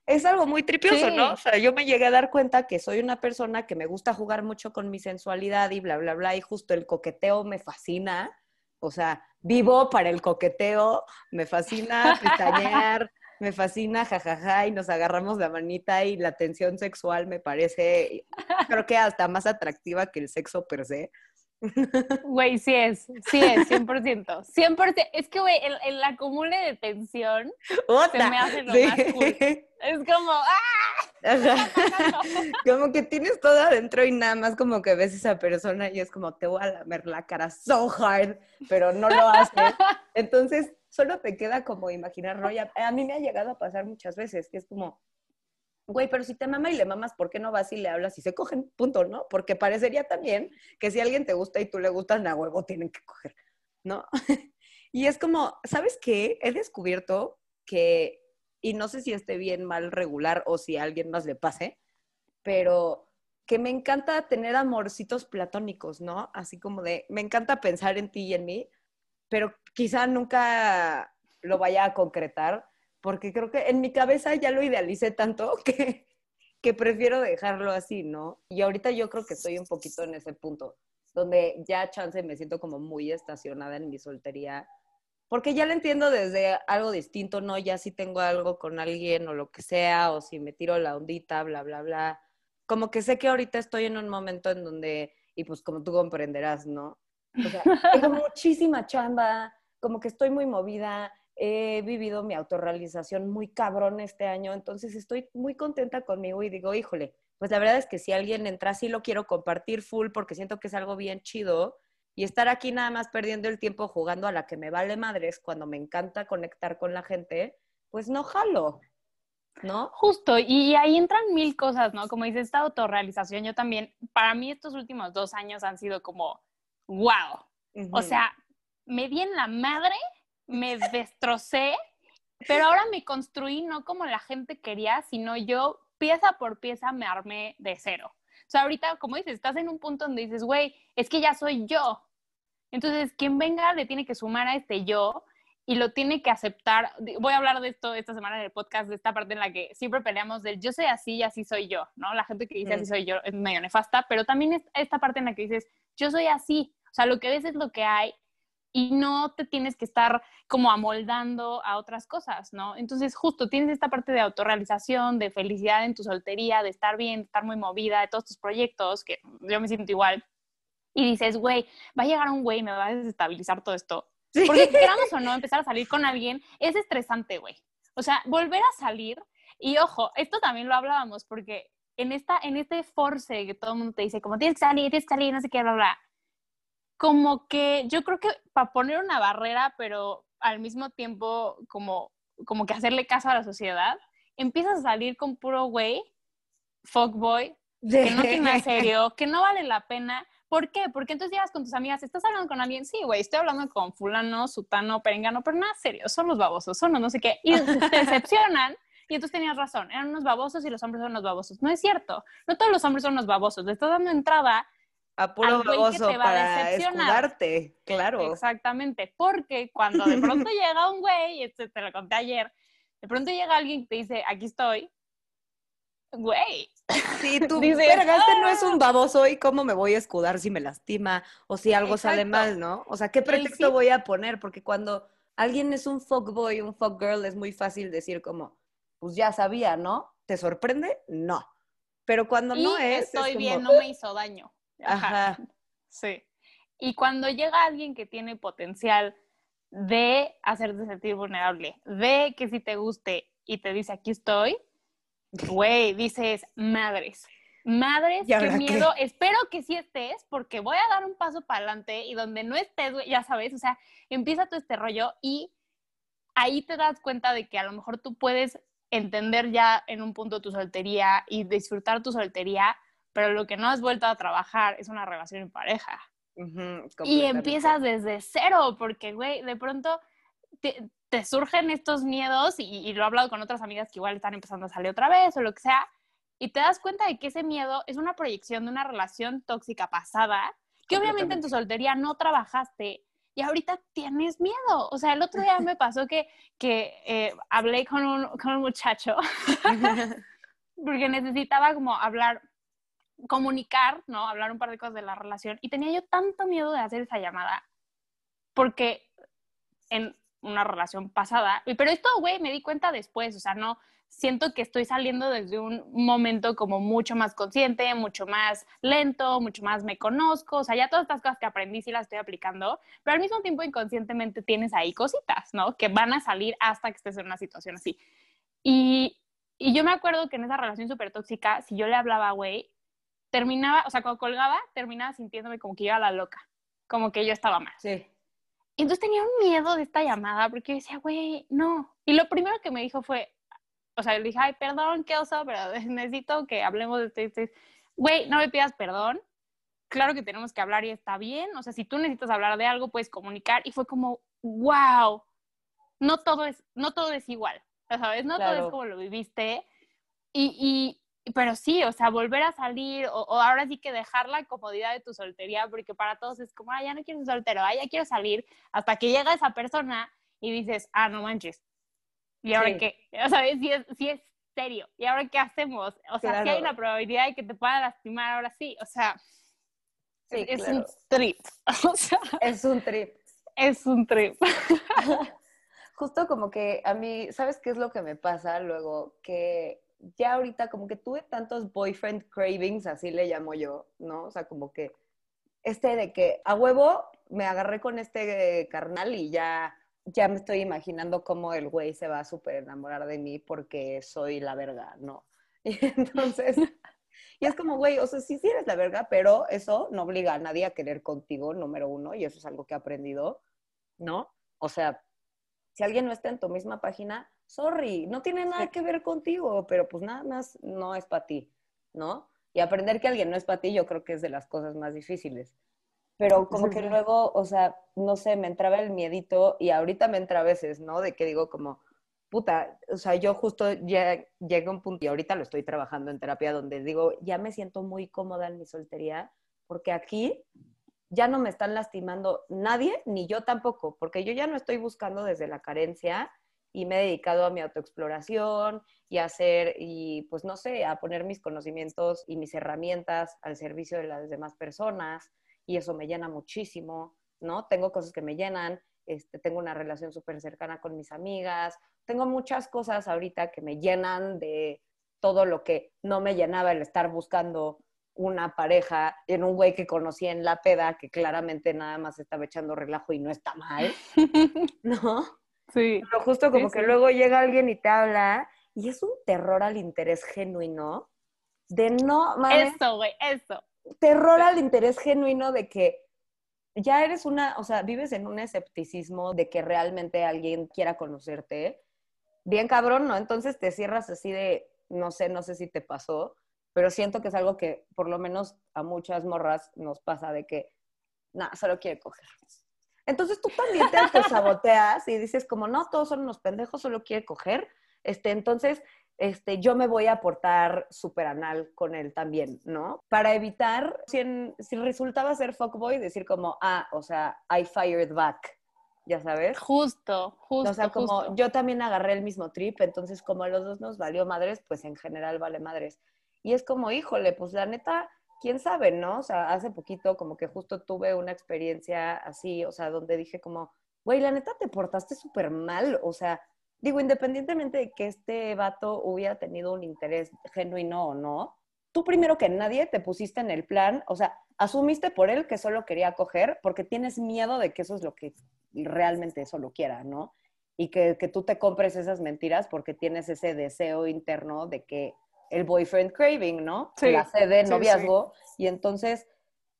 es algo muy tripioso, Sí. ¿no? O sea, yo me llegué a dar cuenta que soy una persona que me gusta jugar mucho con mi sensualidad y bla, bla, bla, y justo el coqueteo me fascina. O sea, vivo para el coqueteo, me fascina pestañear, me fascina jajaja, y nos agarramos la manita y la tensión sexual me parece, creo que hasta más atractiva que el sexo per se. Güey, sí es, sí es, 100%. 100%. Es que, güey, el, el acumule de tensión ¡Ota! me hace lo Sí. más cool. es como, ¡ah! Como que tienes todo adentro y nada más como que ves a esa persona y es como te voy a lamer la cara so hard, pero no lo haces. Entonces, solo te queda como imaginarlo. Y a, a mí me ha llegado a pasar muchas veces, que es como, güey, pero si te mama y le mamas, ¿por qué no vas y le hablas y se cogen? Punto, ¿no? Porque parecería también que si alguien te gusta y tú le gustas, a huevo tienen que coger, ¿no? y es como, ¿sabes qué? He descubierto que, y no sé si esté bien, mal, regular o si a alguien más le pase, pero que me encanta tener amorcitos platónicos, ¿no? Así como de, me encanta pensar en ti y en mí, pero quizá nunca lo vaya a concretar, porque creo que en mi cabeza ya lo idealicé tanto que, que prefiero dejarlo así, ¿no? Y ahorita yo creo que estoy un poquito en ese punto, donde ya chance me siento como muy estacionada en mi soltería, porque ya lo entiendo desde algo distinto, ¿no? Ya si tengo algo con alguien o lo que sea, o si me tiro la ondita, bla, bla, bla. Como que sé que ahorita estoy en un momento en donde, y pues como tú comprenderás, ¿no? O sea, tengo muchísima chamba, como que estoy muy movida, he vivido mi autorrealización muy cabrón este año, entonces estoy muy contenta conmigo y digo, híjole, pues la verdad es que si alguien entra, sí lo quiero compartir full porque siento que es algo bien chido y estar aquí nada más perdiendo el tiempo jugando a la que me vale madres cuando me encanta conectar con la gente, pues no jalo, ¿no? Justo, y ahí entran mil cosas, ¿no? Como dices, esta autorrealización, yo también, para mí estos últimos dos años han sido como, wow. O sea, me di en la madre, me destrocé, pero ahora me construí no como la gente quería, sino yo pieza por pieza me armé de cero. O sea, ahorita, como dices, estás en un punto donde dices, güey, es que ya soy yo. Entonces, quien venga le tiene que sumar a este yo y lo tiene que aceptar. Voy a hablar de esto esta semana en el podcast, de esta parte en la que siempre peleamos del yo soy así y así soy yo, ¿no? La gente que dice así Mm. soy yo es medio nefasta, pero también es esta parte en la que dices yo soy así. O sea, lo que ves es lo que hay y no te tienes que estar como amoldando a otras cosas, ¿no? Entonces, justo tienes esta parte de autorrealización, de felicidad en tu soltería, de estar bien, de estar muy movida, de todos tus proyectos, que yo me siento igual. Y dices, güey, va a llegar un güey, me va a desestabilizar todo esto. Sí. Porque queramos o no, empezar a salir con alguien es estresante, güey. O sea, volver a salir, y ojo, esto también lo hablábamos, porque en, esta, en este force que todo el mundo te dice, como tienes que salir, tienes que salir, no sé qué, bla, bla. Como que yo creo que para poner una barrera, pero al mismo tiempo como, como que hacerle caso a la sociedad, empiezas a salir con puro güey, fuckboy, que no tiene serio, que no vale la pena. ¿Por qué? Porque entonces llegas con tus amigas, ¿estás hablando con alguien? Sí, güey, estoy hablando con fulano, sutano, perengano, pero nada serio, son los babosos, son los no sé qué. Y te decepcionan. Y entonces tenías razón, eran unos babosos y los hombres son unos babosos. No es cierto, no todos los hombres son unos babosos, le estás dando entrada a puro güey que baboso te va a para decepcionar. escudarte, claro. Exactamente, porque cuando de pronto llega un güey, y esto te lo conté ayer, de pronto llega alguien que te dice, aquí estoy, güey, Sí, tú, Dices, verga, este no es "Ah". un baboso y cómo me voy a escudar si me lastima o si algo sale Exacto. mal, ¿no? O sea, ¿qué pretexto sí- voy a poner? Porque cuando alguien es un fuckboy, un fuckgirl, es muy fácil decir como, pues ya sabía, ¿no? ¿Te sorprende? No. Pero cuando y no es, es estoy como, bien, no me hizo daño. Ajá. Ajá. Sí. Y cuando llega alguien que tiene potencial de hacerte sentir vulnerable, de que si te guste y te dice aquí estoy, güey, dices, madres, madres, ¿Y qué ahora qué? miedo, espero que sí estés porque voy a dar un paso para adelante y donde no estés, güey, ya sabes, o sea, empieza todo este rollo y ahí te das cuenta de que a lo mejor tú puedes entender ya en un punto tu soltería y disfrutar tu soltería, pero lo que no has vuelto a trabajar es una relación en pareja. Y empiezas desde cero, porque, güey, de pronto te, te surgen estos miedos, y, y lo he hablado con otras amigas que igual están empezando a salir otra vez o lo que sea, y te das cuenta de que ese miedo es una proyección de una relación tóxica pasada, que obviamente en tu soltería no trabajaste, y ahorita tienes miedo. O sea, el otro día me pasó que, que eh, hablé con un, con un muchacho porque necesitaba como hablar, comunicar, ¿no? Hablar un par de cosas de la relación y tenía yo tanto miedo de hacer esa llamada porque en una relación pasada, pero esto, güey, me di cuenta después, o sea, no, siento que estoy saliendo desde un momento como mucho más consciente, mucho más lento, mucho más me conozco, o sea, ya todas estas cosas que aprendí sí las estoy aplicando, pero al mismo tiempo inconscientemente tienes ahí cositas, ¿no? Que van a salir hasta que estés en una situación así. Y, y yo me acuerdo que en esa relación súper tóxica, si yo le hablaba, güey, terminaba, o sea, cuando colgaba, terminaba sintiéndome como que iba a la loca, como que yo estaba mal. Sí. Y entonces tenía un miedo de esta llamada porque yo decía, güey, no. Y lo primero que me dijo fue, o sea, le dije, ay, perdón, qué oso, pero necesito que hablemos de esto. Güey, no me pidas perdón. Claro que tenemos que hablar y está bien. O sea, si tú necesitas hablar de algo, puedes comunicar. Y fue como, wow, no todo es, no todo es igual, ¿sabes? No todo es como lo viviste. Y, y, pero sí, o sea, volver a salir o, o, ahora sí que dejar la comodidad de tu soltería, porque para todos es como, ah, ya no quiero ser soltero, ah, ya quiero salir, hasta que llega esa persona y dices, ah, no manches, ¿Y ahora sí. qué? O sea, si es, si es serio. ¿Y ahora qué hacemos? O sea, claro. si hay una probabilidad de que te pueda lastimar ahora sí. O sea, sí, es, claro. un trip. O sea, es un trip. Es un trip. Justo como que a mí, ¿sabes qué es lo que me pasa luego? Que ya ahorita como que tuve tantos boyfriend cravings, así le llamo yo, ¿no? O sea, como que este de que a huevo me agarré con este carnal y ya ya me estoy imaginando cómo el güey se va a súper enamorar de mí porque soy la verga, ¿no? Y entonces, y es como, güey, o sea, sí, sí eres la verga, pero eso no obliga a nadie a querer contigo, número uno, y eso es algo que he aprendido, ¿no? O sea, si alguien no está en tu misma página, sorry, no tiene nada que ver contigo, pero pues nada más no es para ti, ¿no? Y aprender que alguien no es para ti, yo creo que es de las cosas más difíciles pero como que luego, o sea, no sé, me entraba el miedito y ahorita me entra a veces, ¿no? De que digo como, puta, o sea, yo justo ya llegué a un punto y ahorita lo estoy trabajando en terapia donde digo, ya me siento muy cómoda en mi soltería porque aquí ya no me están lastimando nadie, ni yo tampoco, porque yo ya no estoy buscando desde la carencia y me he dedicado a mi autoexploración y a hacer, y pues no sé, a poner mis conocimientos y mis herramientas al servicio de las demás personas y eso me llena muchísimo, ¿no? Tengo cosas que me llenan, este, tengo una relación súper cercana con mis amigas, tengo muchas cosas ahorita que me llenan de todo lo que no me llenaba el estar buscando una pareja en un güey que conocí en la peda, que claramente nada más estaba echando relajo y no está mal, ¿no? Sí. Pero justo como sí, que sí. luego llega alguien y te habla y es un terror al interés genuino de no, mames, Eso, güey, eso. terror al interés genuino de que ya eres una, o sea, vives en un escepticismo de que realmente alguien quiera conocerte. Bien cabrón, ¿no? Entonces te cierras así de, no sé, no sé si te pasó, pero siento que es algo que por lo menos a muchas morras nos pasa de que, nada, solo quiere coger. Entonces tú también te autosaboteas y dices como, no, todos son unos pendejos, solo quiere coger. Este, entonces, este, yo me voy a portar súper anal con él también, ¿no? Para evitar, si, en- si resultaba ser fuckboy, decir como, ah, o sea, I fired back, ya sabes. Justo, justo. o sea, como justo. yo también agarré el mismo trip, entonces como a los dos nos valió madres, pues en general vale madres. Y es como, híjole, pues la neta, quién sabe, ¿no? O sea, hace poquito como que justo tuve una experiencia así, o sea, donde dije como, güey, la neta te portaste súper mal, o sea, digo, independientemente de que este vato hubiera tenido un interés genuino o no, tú primero que nadie te pusiste en el plan, o sea, asumiste por él que solo quería coger porque tienes miedo de que eso es lo que realmente solo quiera, ¿no? Y que, que tú te compres esas mentiras porque tienes ese deseo interno de que el boyfriend craving, ¿no? Sí, La sed de sí, noviazgo. Y entonces,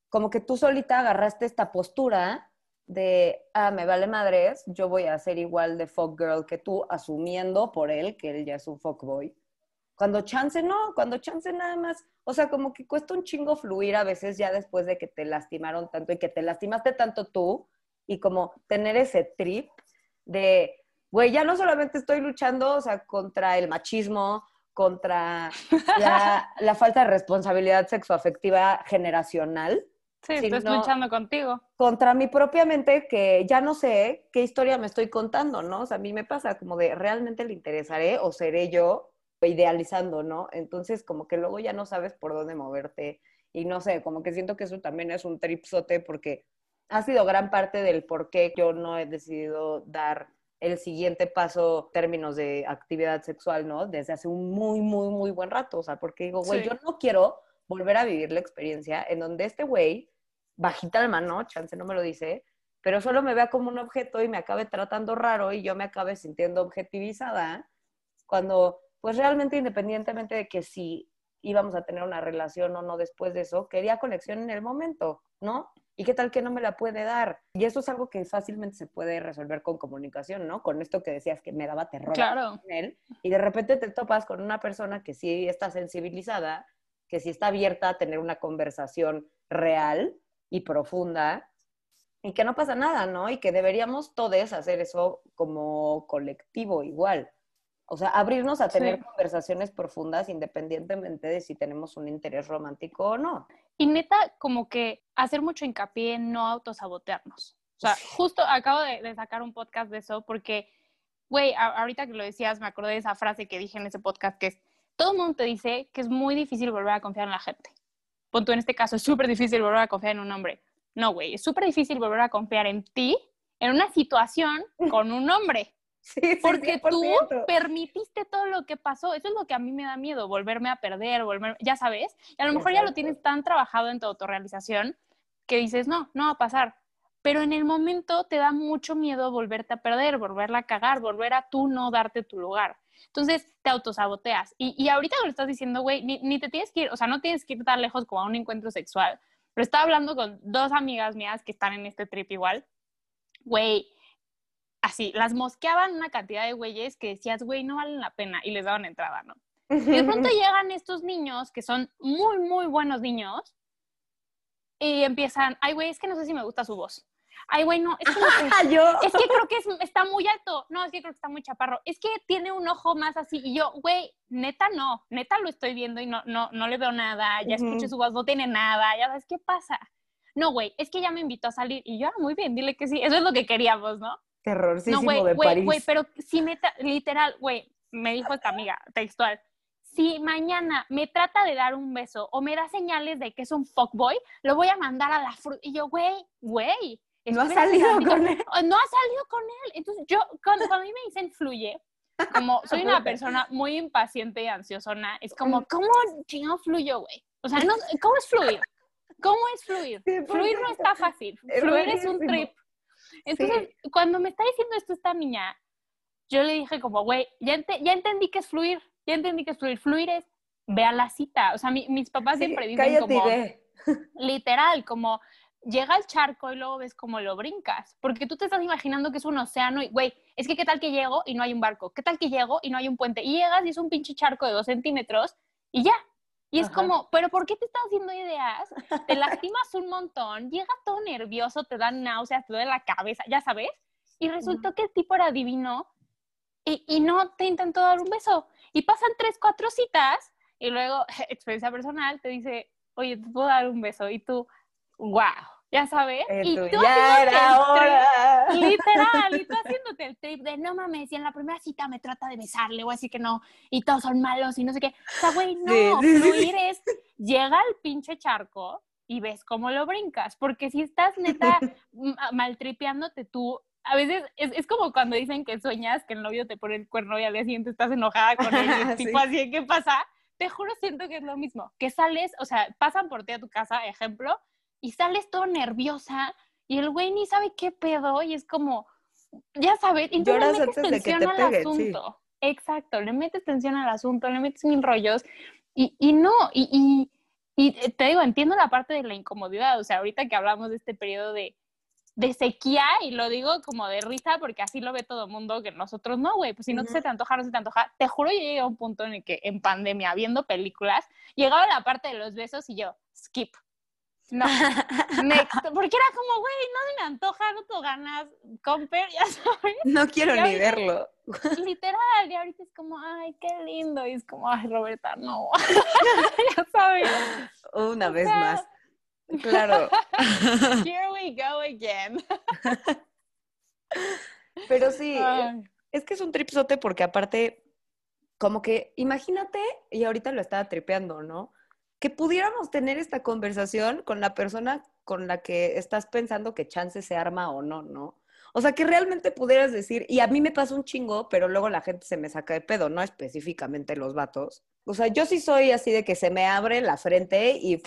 como que tú solita agarraste esta postura de, ah, me vale madres, yo voy a ser igual de fuck girl que tú, asumiendo por él que él ya es un fuck boy. Cuando chance no, cuando chance nada más, o sea, como que cuesta un chingo fluir a veces ya después de que te lastimaron tanto y que te lastimaste tanto tú y como tener ese trip de, güey, ya no solamente estoy luchando, o sea, contra el machismo, contra la, la falta de responsabilidad sexoafectiva generacional, Sí, estoy luchando contigo. Contra mi propia mente que ya no sé qué historia me estoy contando, ¿no? O sea, a mí me pasa como de, ¿realmente le interesaré o seré yo idealizando, ¿no? Entonces, como que luego ya no sabes por dónde moverte. Y no sé, como que siento que eso también es un tripsote porque ha sido gran parte del por qué yo no he decidido dar el siguiente paso términos de actividad sexual, ¿no? Desde hace un muy, muy, muy buen rato. O sea, porque digo, güey, yo no quiero volver a vivir la experiencia en donde este güey, bajita la mano, chance no me lo dice, pero solo me vea como un objeto y me acabe tratando raro y yo me acabe sintiendo objetivizada, cuando pues realmente independientemente de que si íbamos a tener una relación o no después de eso, quería conexión en el momento, ¿no? ¿Y qué tal que no me la puede dar? Y eso es algo que fácilmente se puede resolver con comunicación, ¿no? Con esto que decías que me daba terror claro. él. Y de repente te topas con una persona que sí está sensibilizada, que sí está abierta a tener una conversación real y profunda y que no pasa nada, ¿no? Y que deberíamos todos hacer eso como colectivo igual. O sea, abrirnos a tener conversaciones profundas independientemente de si tenemos un interés romántico o no. Y neta, como que hacer mucho hincapié en no autosabotearnos. O sea, justo acabo de, sacar un podcast de eso porque, güey, ahorita que lo decías, me acordé de esa frase que dije en ese podcast que es, todo el mundo te dice que es muy difícil volver a confiar en la gente. Punto, en este caso, es súper difícil volver a confiar en un hombre. No, güey, es súper difícil volver a confiar en ti en una situación con un hombre. Porque tú permitiste todo lo que pasó. Eso es lo que a mí me da miedo, volverme a perder, volver, ya sabes. Y a lo mejor ya lo tienes tan trabajado en tu autorrealización que dices, no, no va a pasar. Pero en el momento te da mucho miedo volverte a perder, volverla a cagar, volver a tú no darte tu lugar. Entonces te autosaboteas. Y, y ahorita lo estás diciendo, güey, ni, ni, te tienes que ir, o sea, no tienes que ir tan lejos como a un encuentro sexual. Pero estaba hablando con dos amigas mías que están en este trip igual. Güey, así, las mosqueaban una cantidad de güeyes que decías, güey, no valen la pena y les daban entrada, ¿no? Y de pronto llegan estos niños que son muy, muy buenos niños y empiezan, ay, güey, es que no sé si me gusta su voz. Ay, güey, no, es que, es que creo que está muy alto. No, es que creo que está muy chaparro. Es que tiene un ojo más así. Y yo, güey, neta no, neta lo estoy viendo y no, no, no le veo nada. Ya escuché su voz, no tiene nada. Ya sabes qué pasa. No, güey, es que ya me invitó a salir. Y yo, ah, muy bien, dile que sí. Eso es lo que queríamos, ¿no? Terrorísimo no, de París. Güey, pero si me, literal, güey, me dijo esta amiga textual, si mañana me trata de dar un beso o me da señales de que es un fuckboy, lo voy a mandar a la fruta. Y yo, güey, güey. No ha salido con él. No ha salido con él. Entonces, yo, cuando, a mí me dicen fluye, como soy una persona muy impaciente y ansiosona, es como, ¿cómo chingado fluyo, güey? O sea, no, ¿cómo es fluir? ¿Cómo es fluir? Fluir no está fácil. Fluir es un trip. Entonces, cuando me está diciendo esto esta niña, yo le dije como, güey, ya, ya entendí que es fluir, ya entendí que es fluir. Fluir es, ve a la cita. O sea, mis papás siempre dicen como, literal, como, llega al charco y luego ves cómo lo brincas. Porque tú te estás imaginando que es un océano y, güey, es que qué tal que llego y no hay un barco, qué tal que llego y no hay un puente. Y llegas y es un pinche charco de dos centímetros y ya, y es como, pero ¿por qué te estás haciendo ideas? Te lastimas un montón, llegas todo nervioso, te dan náuseas, te duele la cabeza, ya sabes. Y resultó que el tipo era divino y, y, no te intentó dar un beso. Y pasan tres, cuatro citas y luego, experiencia personal, te dice, oye, te puedo dar un beso. Y tú, wow ya sabes. y tú ya era hora. literal, y tú haciéndote el trip de no mames, y en la primera cita me trata de besarle o así que no, y todos son malos y no sé qué. O sea, güey, no, fluir es, llega al pinche charco y ves cómo lo brincas, porque si estás neta maltripeándote tú, a veces es, es, como cuando dicen que sueñas que el novio te pone el cuerno y al día siguiente estás enojada con él, y tipo así, ¿qué pasa? Te juro, siento que es lo mismo, que sales, o sea, pasan por ti a tu casa, ejemplo, y sales todo nerviosa y el güey ni sabe qué pedo y es como, ya sabes, y le metes tensión al asunto. Exacto, le metes tensión al asunto, le metes mil rollos y, y no, y, y, y, te digo, entiendo la parte de la incomodidad, o sea, ahorita que hablamos de este periodo de, de sequía, y lo digo como de risa porque así lo ve todo el mundo, que nosotros no, güey, pues si no se te antoja, no se te antoja. Te juro, yo llegué a un punto en el que en pandemia, viendo películas, llegaba la parte de los besos y yo, skip, no, next, porque era como, güey, no me antoja, no tengo ganas, comper, ya sabes. No quiero ni verlo. Literal, y ahorita es como, ay, qué lindo, y es como, ay, Roberta, no, ya sabes. Una vez más. Claro. Here we go again. Pero sí, Ay. es que es un tripsote porque aparte, como que, imagínate, y ahorita lo estaba tripeando, ¿no? Que pudiéramos tener esta conversación con la persona con la que estás pensando que chance se arma o no, ¿no? O sea, que realmente pudieras decir, y a mí me pasa un chingo, pero luego la gente se me saca de pedo, no específicamente los vatos. O sea, yo sí soy así de que se me abre la frente y.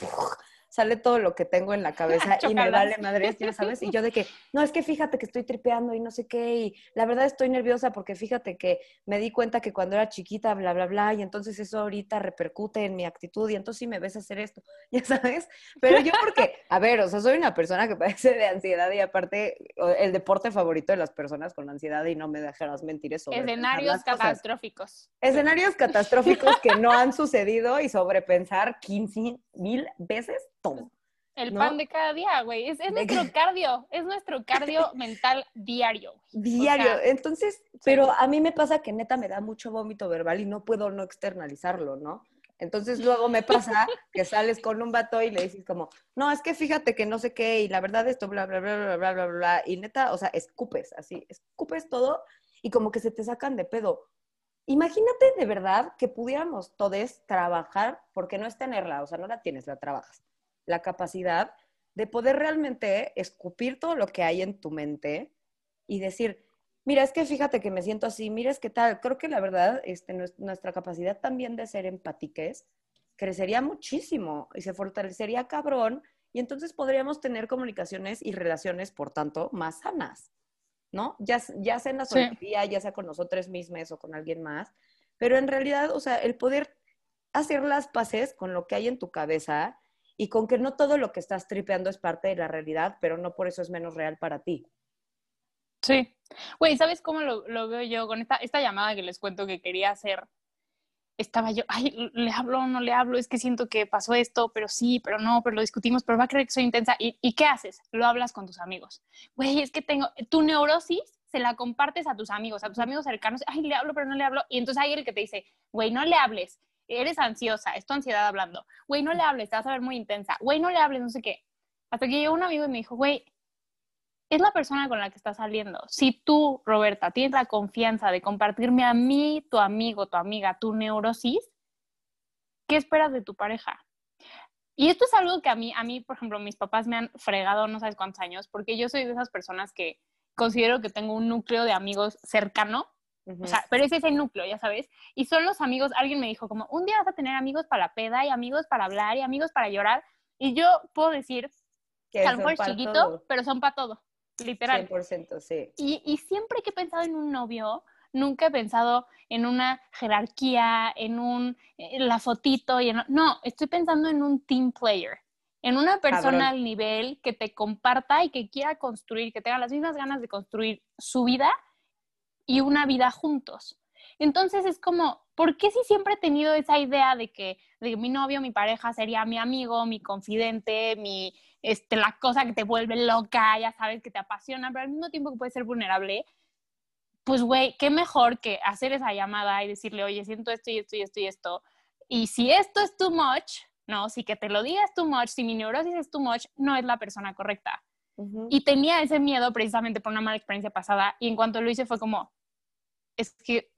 sale todo lo que tengo en la cabeza y me vale madres, ya sabes, y yo de que, no, es que fíjate que estoy tripeando y no sé qué, y la verdad estoy nerviosa porque fíjate que me di cuenta que cuando era chiquita, bla, bla, bla, y entonces eso ahorita repercute en mi actitud y entonces sí me ves hacer esto, ya sabes, pero yo porque, a ver, o sea, soy una persona que padece de ansiedad y aparte el deporte favorito de las personas con ansiedad y no me dejarás mentir eso. Escenarios catastróficos. Escenarios catastróficos que no han sucedido y sobrepensar 15 mil veces todo. El ¿No? pan de cada día, güey. Es, nuestro cardio, es nuestro cardio mental diario. Diario. sea, Entonces, pero a mí me pasa que neta me da mucho vómito verbal y no puedo no externalizarlo, ¿no? Entonces luego me pasa que sales con un vato y le dices como, no, es que fíjate que no sé qué y la verdad esto, bla, bla, bla, bla, bla, bla, bla. Y neta, o sea, escupes así, escupes todo y como que se te sacan de pedo. Imagínate de verdad que pudiéramos todos trabajar, porque no es tenerla, o sea, no la tienes, la trabajas. La capacidad de poder realmente escupir todo lo que hay en tu mente y decir, mira, es que fíjate que me siento así, mira, es que tal, creo que la verdad, este, nues- nuestra capacidad también de ser empátiques crecería muchísimo y se fortalecería cabrón y entonces podríamos tener comunicaciones y relaciones, por tanto, más sanas, ¿no? Ya, ya sea en la Sí. soltería, ya sea con nosotros mismos o con alguien más, pero en realidad, o sea, el poder hacer las paces con lo que hay en tu cabeza y con que no todo lo que estás tripeando es parte de la realidad, pero no por eso es menos real para ti. Sí. Güey, ¿sabes cómo lo, lo veo yo con esta, llamada que les cuento que quería hacer? Estaba yo, ay, ¿le hablo no le hablo? Es que siento que pasó esto, pero sí, pero no, pero lo discutimos, pero va a creer que soy intensa. ¿Y, y qué haces? Lo hablas con tus amigos. Güey, es que tengo, tu neurosis se la compartes a tus amigos, a tus amigos cercanos. Ay, le hablo, pero no le hablo. Y entonces hay el que te dice, güey, no le hables, eres ansiosa, es tu ansiedad hablando. Güey, no le hables, te vas a ver muy intensa. Güey, no le hables, no sé qué. Hasta que llegó un amigo y me dijo, güey, es la persona con la que estás saliendo. Si tú, Roberta, tienes la confianza de compartirme a mí, tu amigo, tu amiga, tu neurosis, ¿qué esperas de tu pareja? Y esto es algo que a mí, a mí, por ejemplo, mis papás me han fregado no sabes cuántos años, porque yo soy de esas personas que considero que tengo un núcleo de amigos cercano, O sea, pero es ese núcleo, ya sabes, y son los amigos, alguien me dijo como, un día vas a tener amigos para la peda y amigos para hablar y amigos para llorar, y yo puedo decir, que a lo mejor es chiquito, todo. pero son para todo, literal. 100%, sí. Y, y siempre que he pensado en un novio, nunca he pensado en una jerarquía, en un en la fotito y en, no, estoy pensando en un team player, en una persona Cabrón. al nivel que te comparta y que quiera construir, que tenga las mismas ganas de construir su vida y una vida juntos. Entonces es como, ¿por qué si siempre he tenido esa idea de que, de que mi novio, mi pareja sería mi amigo, mi confidente, mi, este, la cosa que te vuelve loca, ya sabes, que te apasiona, pero al mismo tiempo que puede ser vulnerable? Pues, güey, qué mejor que hacer esa llamada y decirle, oye, siento esto y esto y esto y esto. Y si esto es too much, no, si que te lo digas too much, si mi neurosis es too much, no es la persona correcta. Y tenía ese miedo precisamente por una mala experiencia pasada y en cuanto lo hice fue como, es que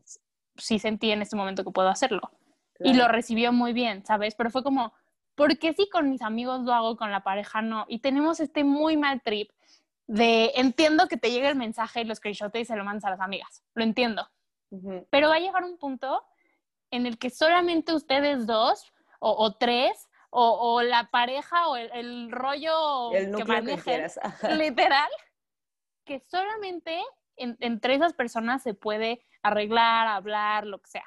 sí sentí en este momento que puedo hacerlo. Y lo recibió muy bien, ¿sabes? Pero fue como, ¿por qué si con mis amigos lo hago, con la pareja no? Y tenemos este muy mal trip de entiendo que te llega el mensaje y lo screenshotes y se lo mandas a las amigas. Lo entiendo. Pero va a llegar un punto en el que solamente ustedes dos o, o tres o, o la pareja o el, el rollo El que que, manejen. Ajá. literal, que solamente en- entre esas personas se puede arreglar, hablar, lo que sea.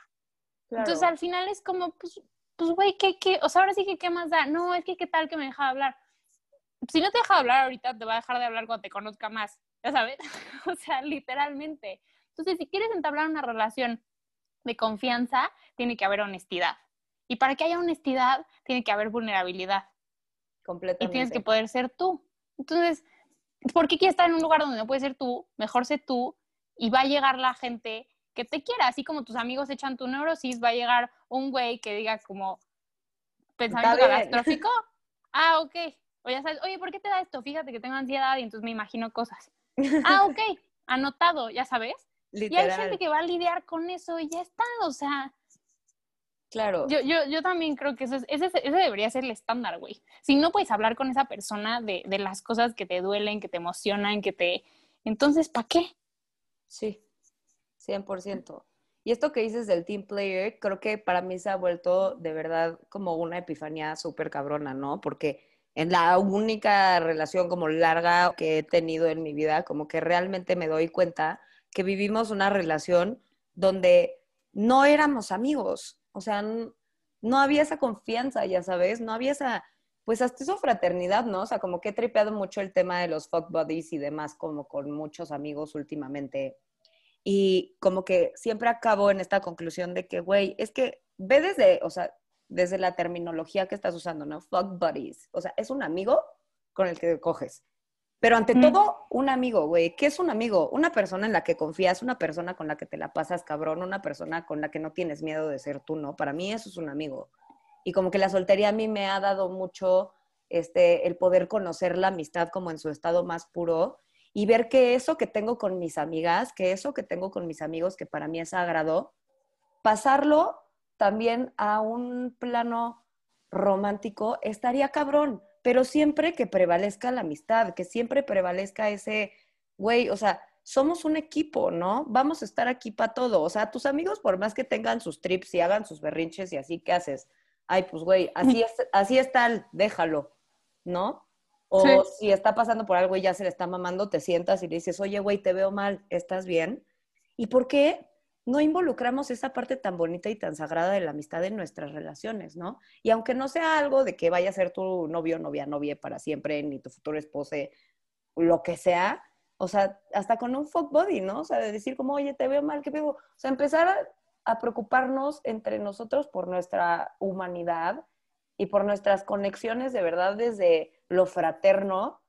Claro. Entonces al final es como, pues, pues güey, ¿qué, qué? O sea, ahora sí que qué más da. No, es que qué tal que me deja de hablar. Si no te deja de hablar ahorita, te va a dejar de hablar cuando te conozca más, ya sabes. o sea, literalmente. Entonces, si quieres entablar una relación de confianza, tiene que haber honestidad. Y para que haya honestidad, tiene que haber vulnerabilidad. Y Completamente. tienes que poder ser tú. Entonces, ¿por qué quieres estar en un lugar donde no puedes ser tú? Mejor sé tú y va a llegar la gente que te quiera. Así como tus amigos echan tu neurosis, va a llegar un güey que diga como pensamiento catastrófico. Ah, ok. O ya sabes, oye, ¿por qué te da esto? Fíjate que tengo ansiedad y entonces me imagino cosas. ah, ok, anotado, ya sabes. Y hay gente que va a lidiar con eso y ya está, o sea. Claro. Yo, yo, yo también creo que eso ese, ese debería ser el estándar, güey. Si no puedes hablar con esa persona de, de las cosas que te duelen, que te emocionan, que te... Entonces, ¿para qué? Sí, 100%. Y esto que dices del team player, creo que para mí se ha vuelto de verdad como una epifanía súper cabrona, ¿no? Porque en la única relación como larga que he tenido en mi vida, como que realmente me doy cuenta que vivimos una relación donde no éramos amigos, o sea, no había esa confianza, ya sabes, no había esa, pues hasta esa fraternidad, ¿no? O sea, como que he tripeado mucho el tema de los fuck buddies y demás, como con muchos amigos últimamente y como que siempre acabo en esta conclusión de que, güey, es que ve desde, o sea, desde la terminología que estás usando, ¿no? Fuck buddies. O sea, es un amigo con el que coges. Pero ante todo, un amigo, güey. ¿Qué es un amigo? Una persona en la que confías, una persona con la que te la pasas cabrón, una persona con la que no tienes miedo de ser tú, ¿no? Para mí eso es un amigo. Y como que la soltería a mí me ha dado mucho este, el poder conocer la amistad como en su estado más puro y ver que eso que tengo con mis amigas, que eso que tengo con mis amigos, que para mí es sagrado, pasarlo también a un plano romántico estaría cabrón, pero siempre que prevalezca la amistad, que siempre prevalezca ese, güey, o sea, somos un equipo, ¿no? Vamos a estar aquí para todo. O sea, tus amigos, por más que tengan sus trips y hagan sus berrinches y así, ¿qué haces? Ay, pues, güey, así es, así es tal, déjalo, ¿no? O si está pasando por algo y ya se le está mamando, te sientas y le dices, oye, güey, te veo mal, ¿estás bien? ¿Y por qué no involucramos esa parte tan bonita y tan sagrada de la amistad en nuestras relaciones, no? Y aunque no sea algo de que vaya a ser tu novio, novia, novia para siempre, ni tu futuro esposo, lo que sea, o sea, hasta con un fuck body, ¿no? O sea, de decir como, oye, te veo mal, ¿qué veo? O sea, empezar a, a preocuparnos entre nosotros por nuestra humanidad y por nuestras conexiones de verdad desde lo fraterno,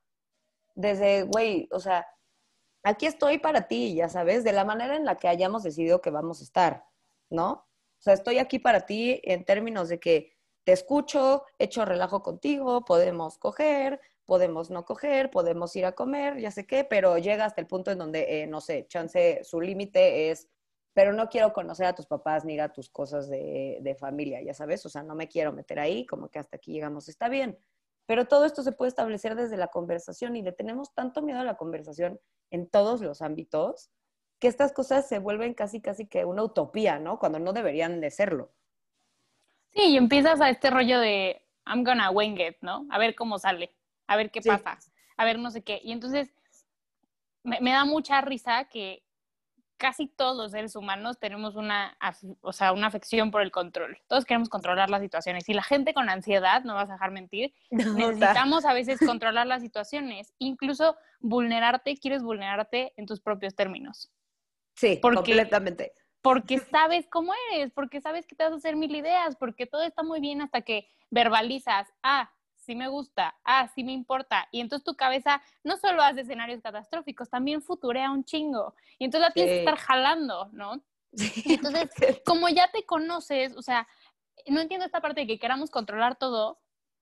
desde, güey, o sea, aquí estoy para ti, ya sabes, de la manera en la que hayamos decidido que vamos a estar, ¿no? O sea, estoy aquí para ti en términos de que te escucho, echo relajo contigo, podemos coger, podemos no coger, podemos ir a comer, ya sé qué, pero llega hasta el punto en donde, eh, no sé, chance, su límite es pero no quiero conocer a tus papás ni ir a tus cosas de, de, familia, ya sabes, o sea, no me quiero meter ahí, como que hasta aquí llegamos, está bien. Pero todo esto se puede establecer desde la conversación y le tenemos tanto miedo a la conversación en todos los ámbitos que estas cosas se vuelven casi, casi que una utopía, ¿no? Cuando no deberían de serlo. Sí, y empiezas a este rollo de I'm gonna wing it, ¿no? A ver cómo sale, a ver qué pasa, a ver no sé qué. Y entonces me, me da mucha risa que casi todos los seres humanos tenemos una, o sea, una afección por el control. Todos queremos controlar las situaciones. Y la gente con ansiedad, no vas a dejar mentir, necesitamos a veces controlar las situaciones. Incluso vulnerarte, quieres vulnerarte en tus propios términos. Sí, completamente. Porque sabes cómo eres, porque sabes que te vas a hacer mil ideas, porque todo está muy bien hasta que verbalizas, ah, sí me gusta, ah, sí me importa. Y entonces tu cabeza no solo hace escenarios catastróficos, también futurea un chingo. Y entonces la tienes que estar jalando, ¿no? entonces, como ya te conoces, o sea, no entiendo esta parte de que queramos controlar todo,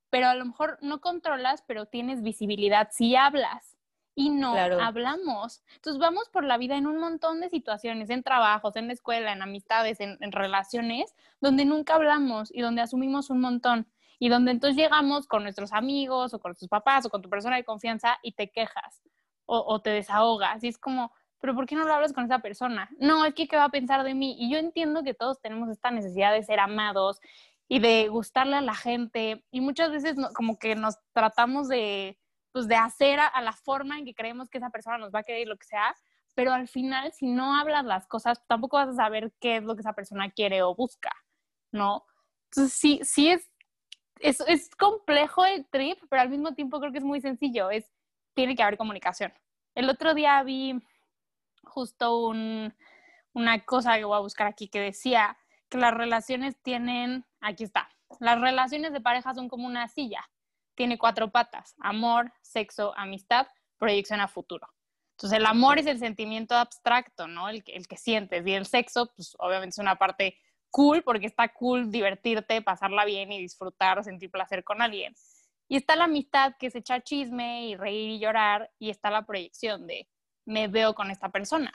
pero a lo mejor no controlas, pero tienes visibilidad si hablas. Y no hablamos. Entonces vamos por la vida en un montón de situaciones, en trabajos, en la escuela, en amistades, en relaciones, donde nunca hablamos y donde asumimos un montón y donde entonces llegamos con nuestros amigos o con tus papás o con tu persona de confianza y te quejas o, te desahogas y es como, pero ¿por qué no lo hablas con esa persona? No, es que ¿qué va a pensar de mí? Y yo entiendo que todos tenemos esta necesidad de ser amados y de gustarle a la gente y muchas veces como que nos tratamos de, pues, de hacer a, a, la forma en que creemos que esa persona nos va a querer y lo que sea, pero al final si no hablas las cosas tampoco vas a saber qué es lo que esa persona quiere o busca, ¿no? Entonces sí, sí es es, complejo el trip, pero al mismo tiempo creo que es muy sencillo. Es, tiene que haber comunicación. El otro día vi justo un, una cosa que voy a buscar aquí que decía que las relaciones tienen, aquí está, las relaciones de pareja son como una silla. Tiene cuatro patas, amor, sexo, amistad, proyección a futuro. Entonces el amor es el sentimiento abstracto, ¿no? El, el que sientes. Y el sexo, pues obviamente es una parte cool porque está cool divertirte, pasarla bien y disfrutar, sentir placer con alguien. Y está la amistad que es echar chisme y reír y llorar y está la proyección de me veo con esta persona.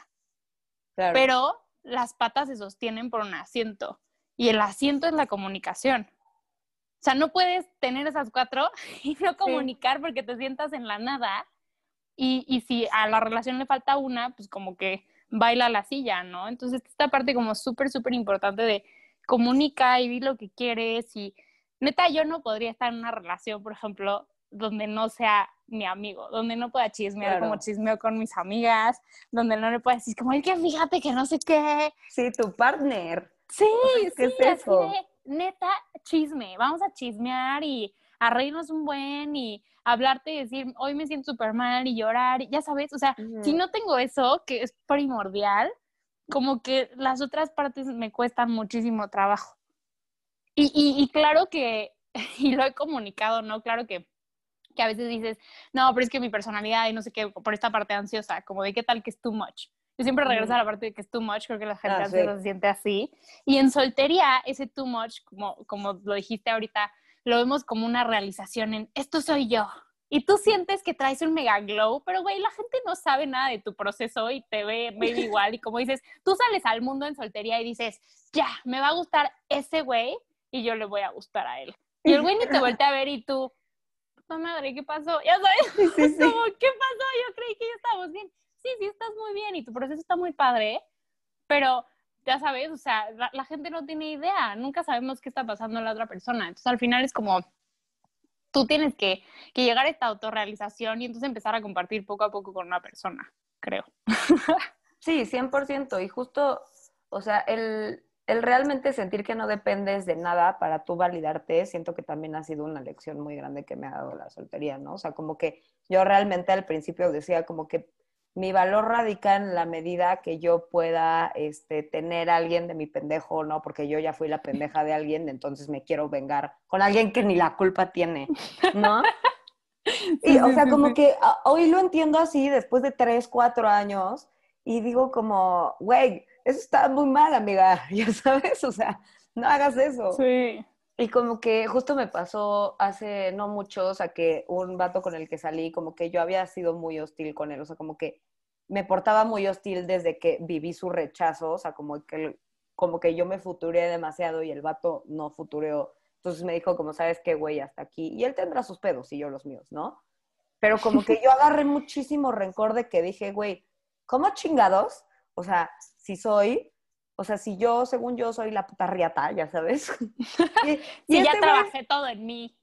Pero las patas se sostienen por un asiento y el asiento es la comunicación. O sea, no puedes tener esas cuatro y no comunicar porque te sientas en la nada. Y, y si a la relación le falta una, pues como que baila la silla, ¿no? Entonces, esta parte como súper, súper importante de comunica y di lo que quieres y neta, yo no podría estar en una relación, por ejemplo, donde no sea mi amigo, donde no pueda chismear como chismeo con mis amigas, donde no le pueda decir como, el que fíjate que no sé qué. Sí, tu partner. Sí, ¿qué sí, es eso? neta, chisme, vamos a chismear y a reírnos un buen y hablarte y decir, hoy me siento súper mal y llorar, ya sabes, o sea, si no tengo eso, que es primordial, como que las otras partes me cuestan muchísimo trabajo. Y, y, y claro que, y lo he comunicado, ¿no? Claro que que a veces dices, no, pero es que mi personalidad y no sé qué, por esta parte ansiosa, como de qué tal que es too much. Yo siempre regreso a la parte de que es too much, creo que la gente ah, se siente así. Y en soltería, ese too much, como, como lo dijiste ahorita, lo vemos como una realización en esto soy yo. Y tú sientes que traes un mega glow, pero güey, la gente no sabe nada de tu proceso y te ve maybe igual. Y como dices, tú sales al mundo en soltería y dices, ya, me va a gustar ese güey y yo le voy a gustar a él. Y el güey ni te voltea a ver y tú, puta madre, ¿qué pasó? Ya sabes, como, ¿qué pasó? Yo creí que ya estábamos bien. Sí, sí, estás muy bien y tu proceso está muy padre, pero ya sabes, o sea, la, gente no tiene idea, nunca sabemos qué está pasando en la otra persona. Entonces al final es como, tú tienes que, que llegar a esta autorrealización y entonces empezar a compartir poco a poco con una persona, creo. Sí, 100%. Y justo, o sea, el, el realmente sentir que no dependes de nada para tú validarte, siento que también ha sido una lección muy grande que me ha dado la soltería, ¿no? O sea, como que yo realmente al principio decía como que mi valor radica en la medida que yo pueda este, tener a alguien de mi pendejo, ¿no? Porque yo ya fui la pendeja de alguien, entonces me quiero vengar con alguien que ni la culpa tiene, ¿no? y, o sea, como que ah, hoy lo entiendo así, después de tres, cuatro años, y digo como, güey, eso está muy mal, amiga, ya sabes, o sea, no hagas eso. Sí. Y como que justo me pasó hace no mucho, o sea, que un vato con el que salí, como que yo había sido muy hostil con él, o sea, como que me portaba muy hostil desde que viví su rechazo, o sea, como que, como que yo me futuré demasiado y el vato no futureó. Entonces me dijo, como, ¿sabes qué, güey? Hasta aquí. Y él tendrá sus pedos y yo los míos, ¿no? Pero como que yo agarré muchísimo rencor de que dije, güey, ¿cómo chingados? O sea, si soy o sea, si yo, según yo, soy la puta riata, ya sabes. y, ya este trabajé todo en mí.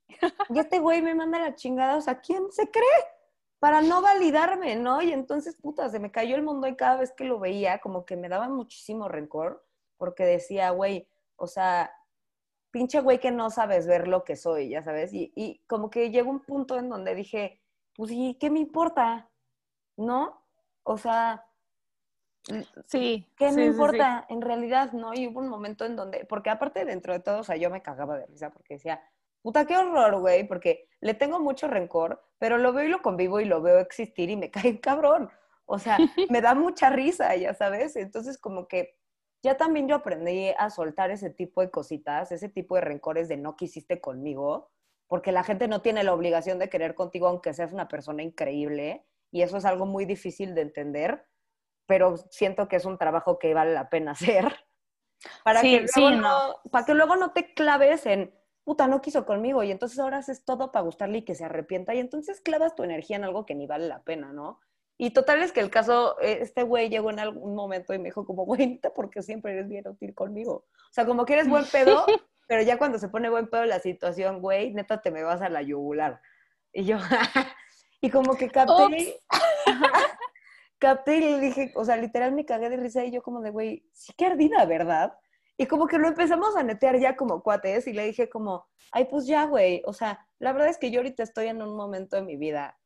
y este güey me manda la chingada, o sea, ¿quién se cree? Para no validarme, ¿no? Y entonces, puta, se me cayó el mundo y cada vez que lo veía, como que me daba muchísimo rencor, porque decía, güey, o sea, pinche güey que no sabes ver lo que soy, ya sabes. Y, y como que llegó un punto en donde dije, pues, ¿y qué me importa? ¿No? O sea, Sí. ¿Qué me importa? En realidad, no. Y hubo un momento en donde, porque aparte dentro de todo, o sea, yo me cagaba de risa porque decía, puta, qué horror, güey, porque le tengo mucho rencor, pero lo veo y lo convivo y lo veo existir y me cae cabrón. O sea, me da mucha risa, ya sabes. Entonces, como que ya también yo aprendí a soltar ese tipo de cositas, ese tipo de rencores de no quisiste conmigo, porque la gente no tiene la obligación de querer contigo aunque seas una persona increíble. Y eso es algo muy difícil de entender pero siento que es un trabajo que vale la pena hacer. Para, que, luego no. para que luego no te claves en, puta, no quiso conmigo y entonces ahora haces todo para gustarle y que se arrepienta y entonces clavas tu energía en algo que ni vale la pena, ¿no? Y total es que el caso, eh, este güey llegó en algún momento y me dijo como, güey, porque siempre eres bien útil conmigo. O sea, como que eres buen pedo, pero ya cuando se pone buen pedo la situación, güey, neta te me vas a la yugular. Y yo, y como que capté, capté y le dije, o sea, literal me cagué de risa y yo como de, güey, sí que ardida, ¿verdad? Y como que lo empezamos a netear ya como cuates y le dije como, ay, pues ya, güey, o sea, la verdad es que yo ahorita estoy en un momento de mi vida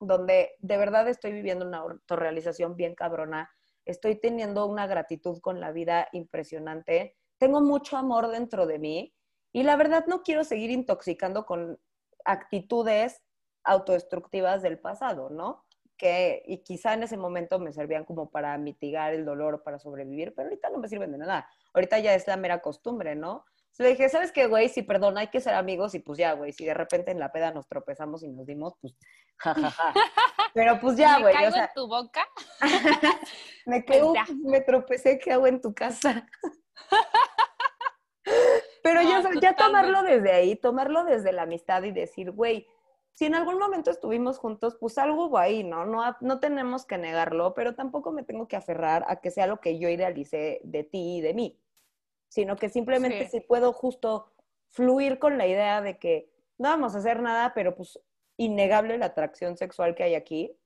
donde de verdad estoy viviendo una autorrealización bien cabrona, estoy teniendo una gratitud con la vida impresionante, tengo mucho amor dentro de mí y la verdad no quiero seguir intoxicando con actitudes autodestructivas del pasado, ¿no? Que y quizá en ese momento me servían como para mitigar el dolor, para sobrevivir, pero ahorita no me sirven de nada. Ahorita ya es la mera costumbre, ¿no? le dije, ¿sabes qué, güey? Sí, perdón, hay que ser amigos y pues ya, güey, si de repente en la peda nos tropezamos y nos dimos, pues jajaja. Pero pues ya, güey. ¿Me caigo en tu boca? me quedo, pues me tropecé, ¿qué hago en tu casa? Pero ya, ya tomarlo desde ahí, tomarlo desde la amistad y decir, güey, si en algún momento estuvimos juntos, pues algo hubo ahí, ¿no? ¿no? No tenemos que negarlo, pero tampoco me tengo que aferrar a que sea lo que yo idealicé de ti y de mí, sino que simplemente si puedo justo fluir con la idea de que no vamos a hacer nada, pero pues innegable la atracción sexual que hay aquí,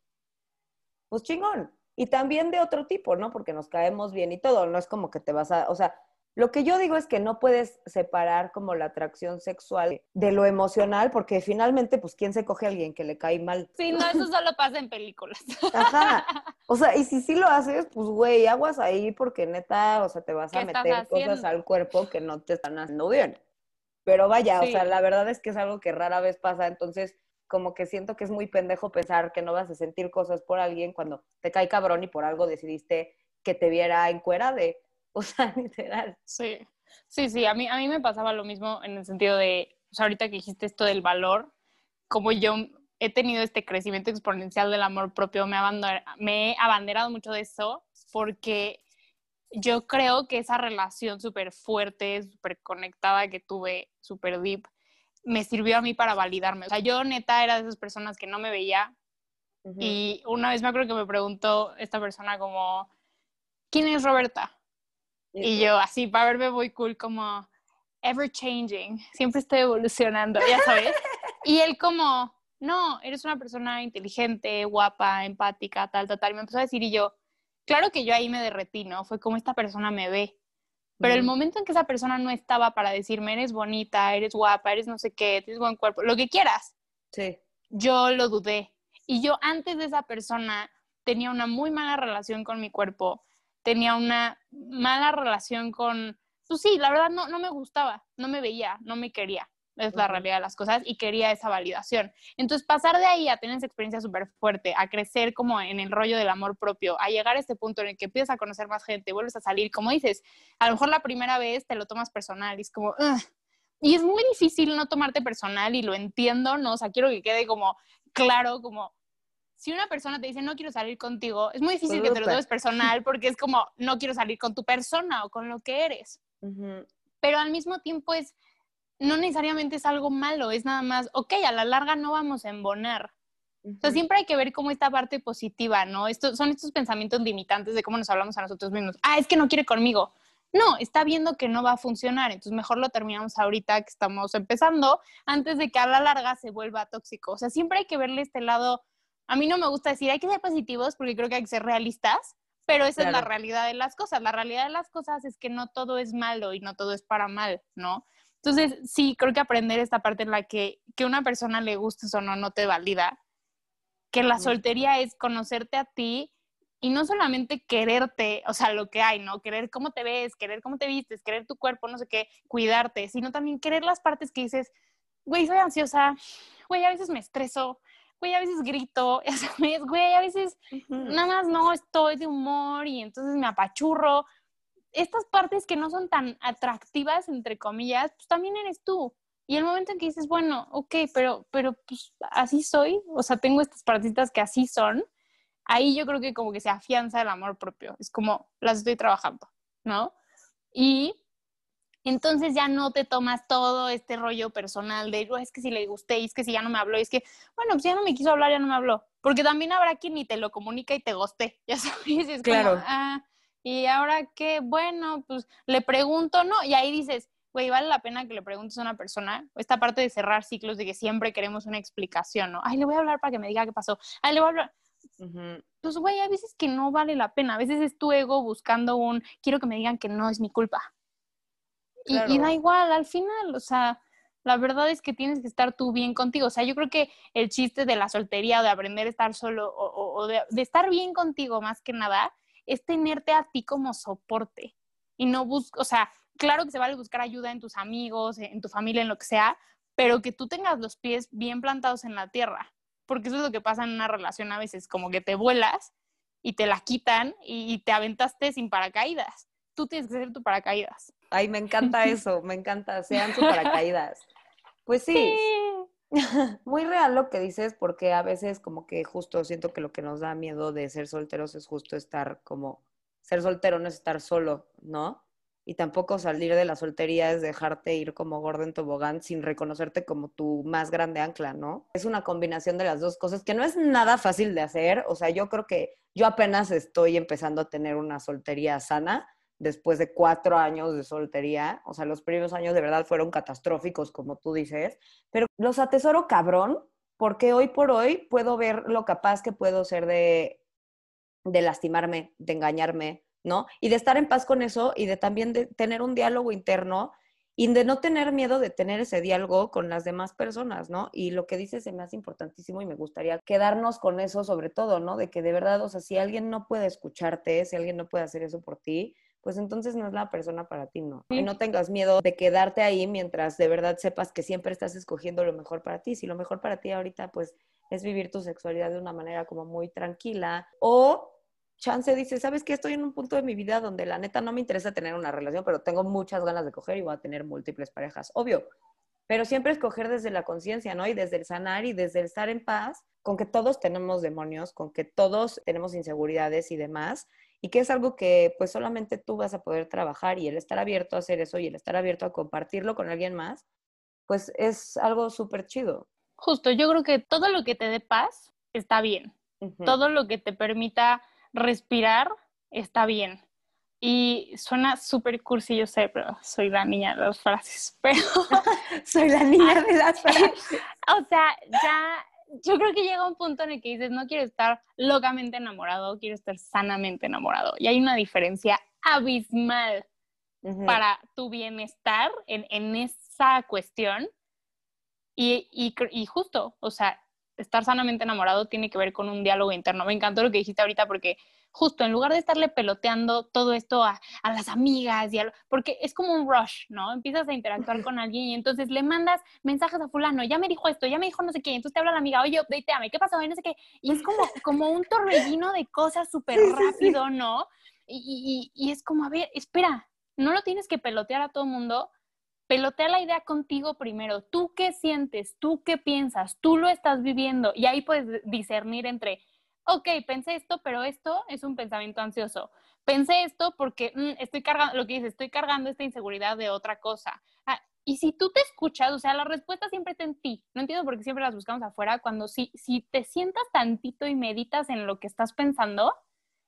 pues chingón. Y también de otro tipo, ¿no? Porque nos caemos bien y todo, no es como que te vas a, o sea, lo que yo digo es que no puedes separar como la atracción sexual de lo emocional, porque finalmente, pues, ¿quién se coge a alguien que le cae mal? Sí, no, eso solo pasa en películas. Ajá. O sea, y si sí lo haces, pues, güey, aguas ahí porque neta, o sea, te vas a meter cosas al cuerpo que no te están haciendo bien. Pero vaya, o sea, la verdad es que es algo que rara vez pasa, entonces como que siento que es muy pendejo pensar que no vas a sentir cosas por alguien cuando te cae cabrón y por algo decidiste que te viera en cuera de o sea, literal. Sí, sí, sí, a mí, a mí me pasaba lo mismo en el sentido de, o sea, ahorita que dijiste esto del valor, como yo he tenido este crecimiento exponencial del amor propio, me, me he abanderado mucho de eso porque yo creo que esa relación súper fuerte, súper conectada que tuve, súper deep, me sirvió a mí para validarme. O sea, yo neta era de esas personas que no me veía y una vez me acuerdo que me preguntó esta persona como, ¿quién es Roberta? Y yo así, para verme muy cool, como ever changing, siempre estoy evolucionando, ya sabes. y él como, no, eres una persona inteligente, guapa, empática, tal, tal, tal. Y me empezó a decir y yo, claro que yo ahí me derretí, ¿no? Fue como esta persona me ve. Pero el momento en que esa persona no estaba para decirme, eres bonita, eres guapa, eres no sé qué, tienes buen cuerpo, lo que quieras. Sí. Yo lo dudé. Y yo antes de esa persona tenía una muy mala relación con mi cuerpo tenía una mala relación con, pues sí, la verdad no, no me gustaba, no me veía, no me quería, es la realidad de las cosas, y quería esa validación. Entonces, pasar de ahí a tener esa experiencia súper fuerte, a crecer como en el rollo del amor propio, a llegar a este punto en el que empiezas a conocer más gente, vuelves a salir, como dices, a lo mejor la primera vez te lo tomas personal y es como, y es muy difícil no tomarte personal y lo entiendo, ¿no? O sea, quiero que quede como claro, como si una persona te dice no quiero salir contigo, es muy difícil que te lo tomes personal porque es como no quiero salir con tu persona o con lo que eres. Pero al mismo tiempo es, no necesariamente es algo malo, es nada más, ok, a la larga no vamos a embonar. O sea, siempre hay que ver como esta parte positiva, ¿no? Esto, son estos pensamientos limitantes de cómo nos hablamos a nosotros mismos. Ah, es que no quiere conmigo. No, está viendo que no va a funcionar, entonces mejor lo terminamos ahorita que estamos empezando, antes de que a la larga se vuelva tóxico. O sea, siempre hay que verle este lado a mí no me gusta decir hay que ser positivos porque creo que hay que ser realistas, pero esa es la realidad de las cosas. La realidad de las cosas es que no todo es malo y no todo es para mal, ¿no? Entonces, sí, creo que aprender esta parte en la que que una persona le gustes o no no te valida, que la soltería es conocerte a ti y no solamente quererte, o sea, lo que hay, ¿no? Querer cómo te ves, querer cómo te vistes, querer tu cuerpo, no sé qué, cuidarte, sino también querer las partes que dices, güey, soy ansiosa, güey, a veces me estreso, güey, a veces grito, ya sabes, güey, a veces nada más no estoy de humor y entonces me apachurro. Estas partes que no son tan atractivas, entre comillas, pues también eres tú. Y el momento en que dices, bueno, ok, pero, pero pues así soy, o sea, tengo estas partitas que así son, ahí yo creo que como que se afianza el amor propio. Es como, las estoy trabajando, ¿no? Y entonces ya no te tomas todo este rollo personal de, es que si le gusté, es que si ya no me habló, es que, bueno, pues ya no me quiso hablar, ya no me habló. Porque también habrá quien ni te lo comunica y te goste, ya sabes. Es claro. ah, y ahora que, bueno, pues le pregunto, ¿no? Y ahí dices, güey, vale la pena que le preguntes a una persona, esta parte de cerrar ciclos de que siempre queremos una explicación, ¿no? Ay, le voy a hablar para que me diga qué pasó. Ay, le voy a hablar. Pues, güey, a veces que no vale la pena, a veces es tu ego buscando un, quiero que me digan que no es mi culpa. Y, da igual, al final, o sea, la verdad es que tienes que estar tú bien contigo. O sea, yo creo que el chiste de la soltería o de aprender a estar solo o, de, estar bien contigo más que nada es tenerte a ti como soporte y no buscar, o sea, claro que se vale buscar ayuda en tus amigos, en tu familia, en lo que sea, pero que tú tengas los pies bien plantados en la tierra, porque eso es lo que pasa en una relación a veces, como que te vuelas y te la quitan y te aventaste sin paracaídas. Tú tienes que ser tu paracaídas. Ay, me encanta eso, me encanta, sean su paracaídas. Pues sí, muy real lo que dices, porque a veces como que justo siento que lo que nos da miedo de ser solteros es justo estar como, ser soltero no es estar solo, ¿no? y tampoco salir de la soltería es dejarte ir como gordo en tobogán sin reconocerte como tu más grande ancla, ¿no? Es una combinación de las dos cosas que no es nada fácil de hacer, o sea, yo creo que yo apenas estoy empezando a tener una soltería sana después de cuatro años de soltería, o sea, los primeros años de verdad fueron catastróficos, como tú dices, pero los atesoro cabrón, porque hoy por hoy puedo ver lo capaz que puedo ser de, de lastimarme, de engañarme, ¿no? Y de estar en paz con eso y de también de tener un diálogo interno y de no tener miedo de tener ese diálogo con las demás personas, ¿no? Y lo que dices se me hace importantísimo y me gustaría quedarnos con eso sobre todo, ¿no? De que de verdad, o sea, si alguien no puede escucharte, si alguien no puede hacer eso por ti, pues entonces no es la persona para ti, ¿no? Y no tengas miedo de quedarte ahí mientras de verdad sepas que siempre estás escogiendo lo mejor para ti. Si lo mejor para ti ahorita, pues es vivir tu sexualidad de una manera como muy tranquila o chance dice, ¿sabes qué? Estoy en un punto de mi vida donde la neta no me interesa tener una relación, pero tengo muchas ganas de coger y voy a tener múltiples parejas, obvio. Pero siempre escoger desde la conciencia, ¿no? Y desde el sanar y desde el estar en paz, con que todos tenemos demonios, con que todos tenemos inseguridades y demás, y que es algo que pues solamente tú vas a poder trabajar y el estar abierto a hacer eso y el estar abierto a compartirlo con alguien más, pues es algo súper chido. Justo, yo creo que todo lo que te dé paz está bien. Todo lo que te permita respirar está bien. Y suena súper cursi, yo sé, pero soy la niña de las frases. Pero soy la niña de las frases. o sea, ya, yo creo que llega un punto en el que dices, no quiero estar locamente enamorado, quiero estar sanamente enamorado. Y hay una diferencia abismal para tu bienestar en, en esa cuestión. Y, y, y, justo, o sea, estar sanamente enamorado tiene que ver con un diálogo interno. Me encantó lo que dijiste ahorita porque justo en lugar de estarle peloteando todo esto a, las amigas, y porque es como un rush, ¿no? Empiezas a interactuar con alguien y entonces le mandas mensajes a fulano, ya me dijo esto, ya me dijo no sé qué, entonces te habla la amiga, oye, updateame, ¿qué pasó? Y no sé qué. Y es como, como un torbellino de cosas súper rápido, ¿no? Y, y, y es como, a ver, espera, no lo tienes que pelotear a todo el mundo, pelotea la idea contigo primero. ¿Tú qué sientes? ¿Tú qué piensas? Tú lo estás viviendo y ahí puedes discernir entre, ok, pensé esto, pero esto es un pensamiento ansioso. Pensé esto porque mm, estoy cargando, lo que dices, estoy cargando esta inseguridad de otra cosa. Ah, y si tú te escuchas, o sea, la respuesta siempre está en ti. No entiendo por qué siempre las buscamos afuera. Cuando si, si te sientas tantito y meditas en lo que estás pensando,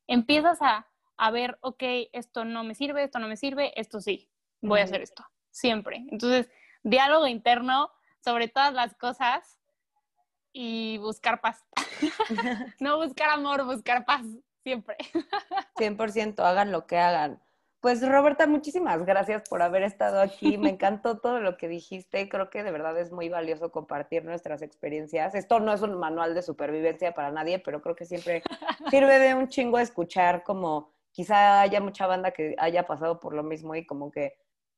empiezas a, a ver, ok, esto no me sirve, esto no me sirve, esto sí, voy a hacer esto siempre. Entonces, diálogo interno sobre todas las cosas y buscar paz. no buscar amor, buscar paz, siempre. 100%, hagan lo que hagan. Pues Roberta, muchísimas gracias por haber estado aquí. Me encantó todo lo que dijiste. Creo que de verdad es muy valioso compartir nuestras experiencias. Esto no es un manual de supervivencia para nadie, pero creo que siempre sirve de un chingo escuchar como quizá haya mucha banda que haya pasado por lo mismo y como que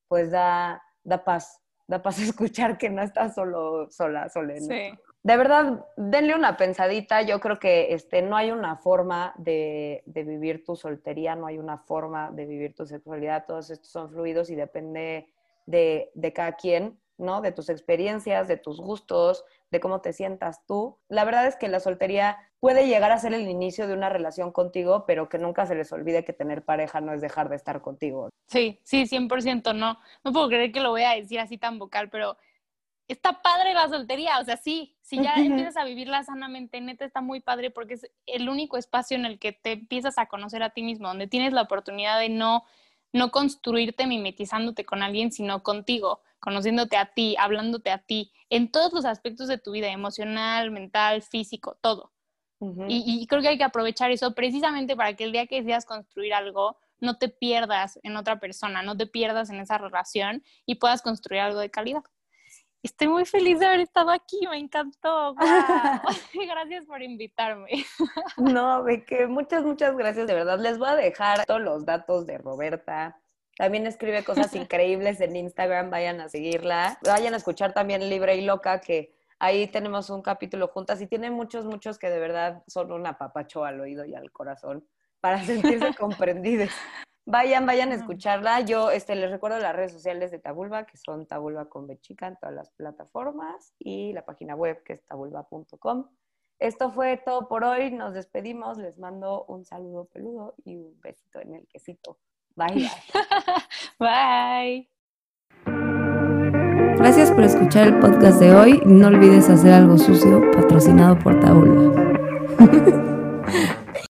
pues da, da paz, da paz escuchar que no estás solo, sola, sola. Sí. De verdad, denle una pensadita. Yo creo que este, no hay una forma de, de, vivir tu soltería, no hay una forma de vivir tu sexualidad. Todos estos son fluidos y depende de, de cada quien. ¿no? De tus experiencias, de tus gustos, de cómo te sientas tú. La verdad es que la soltería puede llegar a ser el inicio de una relación contigo, pero que nunca se les olvide que tener pareja no es dejar de estar contigo. Sí, sí, 100% no. No puedo creer que lo voy a decir así tan vocal, pero está padre la soltería, o sea, sí, si ya empiezas a vivirla sanamente, neta está muy padre porque es el único espacio en el que te empiezas a conocer a ti mismo, donde tienes la oportunidad de no no construirte mimetizándote con alguien, sino contigo, conociéndote a ti, hablándote a ti, en todos los aspectos de tu vida, emocional, mental, físico, todo. y, creo que hay que aprovechar eso precisamente para que el día que decidas construir algo, no te pierdas en otra persona, no te pierdas en esa relación y puedas construir algo de calidad. Estoy muy feliz de haber estado aquí, me encantó. gracias por invitarme. no, de que muchas, muchas gracias, de verdad. Les voy a dejar todos los datos de Roberta. También escribe cosas increíbles en Instagram, vayan a seguirla. Vayan a escuchar también Libre y Loca, que ahí tenemos un capítulo juntas y tiene muchos, muchos que de verdad son una papacho al oído y al corazón para sentirse comprendidos. Vayan, vayan a escucharla. Yo este, les recuerdo las redes sociales de Tabulba, que son Tabulba con Bechica en todas las plataformas, y la página web que es tabulba.com. Esto fue todo por hoy. Nos despedimos. Les mando un saludo peludo y un besito en el quesito. Bye, bye. Gracias por escuchar el podcast de hoy. No olvides hacer algo sucio patrocinado por Tabulba.